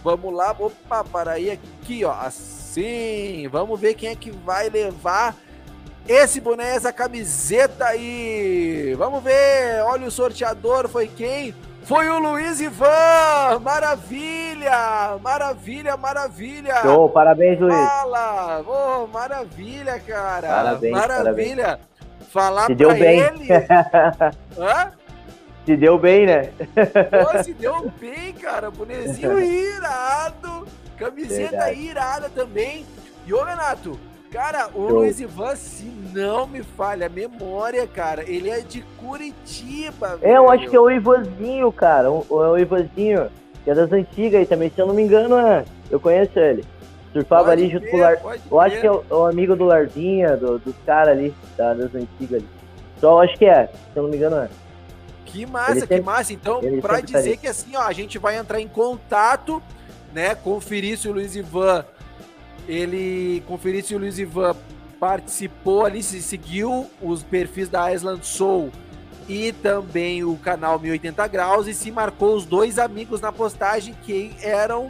Vamos lá, opa, para aí aqui, ó, assim. Vamos ver quem é que vai levar esse boné, essa camiseta aí. Vamos ver, olha o sorteador, foi quem? Foi o Luiz Ivan! Maravilha! Maravilha, maravilha! Show, parabéns, Luiz! Fala! Oh, maravilha, cara! Parabéns, maravilha! Parabéns. Falar se deu pra bem. ele. Hã? Se deu bem, né? Pô, se deu bem, cara. Bonezinho irado. Camiseta Verdade. irada também. E ô, Renato, cara, o Show. Luiz Ivan, se não me falha a memória, cara, ele é de Curitiba, É, eu acho que é velho. o Ivanzinho, cara. O, o, o Ivanzinho, que é das antigas aí também, se eu não me engano, é. Eu conheço ele. Surfava Pode ali junto crer, com o Lar. Eu acho que é o, é o amigo do Larzinha, do, dos caras ali, da- das antigas ali. Só eu acho que é, se eu não me engano, é. Que massa, Ele que sempre- massa. Então, ele pra tá dizer ali. que assim, ó, a gente vai entrar em contato, né? Conferir se o Luiz Ivan, ele conferir se o Luiz Ivan participou ali, se seguiu os perfis da Island Soul e também o canal 1080 graus e se marcou os dois amigos na postagem que eram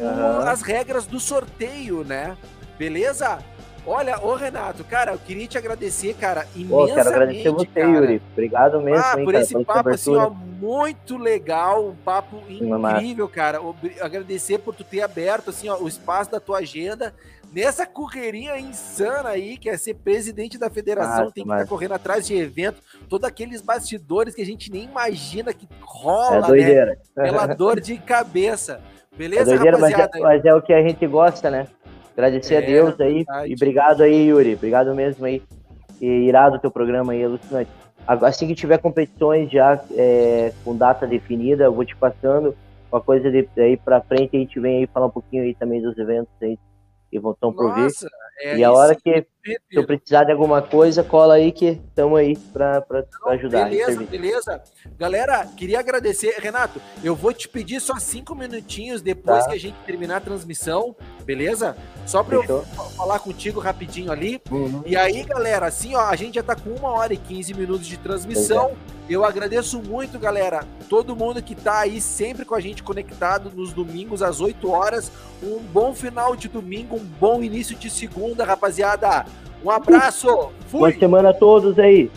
Aham. as regras do sorteio, né? Beleza? Olha, ô Renato, cara, eu queria te agradecer, cara, Pô, imensamente, quero agradecer você, cara. Yuri. Obrigado mesmo, Ah, hein, por cara, esse papo assim, ó, muito legal, um papo incrível, cara. Agradecer por tu ter aberto assim, ó, o espaço da tua agenda nessa correria insana aí, que é ser presidente da federação, tem que estar massa. correndo atrás de evento, todos aqueles bastidores que a gente nem imagina que rola, É né? Pela dor de cabeça. É Beleza, doideira, mas é, rapaziada? mas é o que a gente gosta, né? Agradecer É, a Deus aí. verdade. E obrigado aí, Yuri. Obrigado mesmo aí. E irado o teu programa aí, alucinante. Assim que tiver competições já é, com data definida, eu vou te passando uma coisa de, aí pra frente, a gente vem aí falar um pouquinho aí também dos eventos aí que vão estão por vir. É E a hora que se eu precisar de alguma coisa, cola aí que estamos aí pra ajudar. Beleza, beleza. Galera, queria agradecer. Renato, eu vou te pedir só cinco minutinhos depois Tá. que a gente terminar a transmissão, beleza? Só para eu falar contigo rapidinho ali. Uhum. E aí, galera, assim, ó, a gente já tá com uma hora e 15 minutos de transmissão. Eu agradeço muito, galera, todo mundo que tá aí sempre com a gente conectado nos domingos às 8 horas. Um bom final de domingo, um bom início de segunda, rapaziada. Um abraço. Fui. Boa semana a todos aí.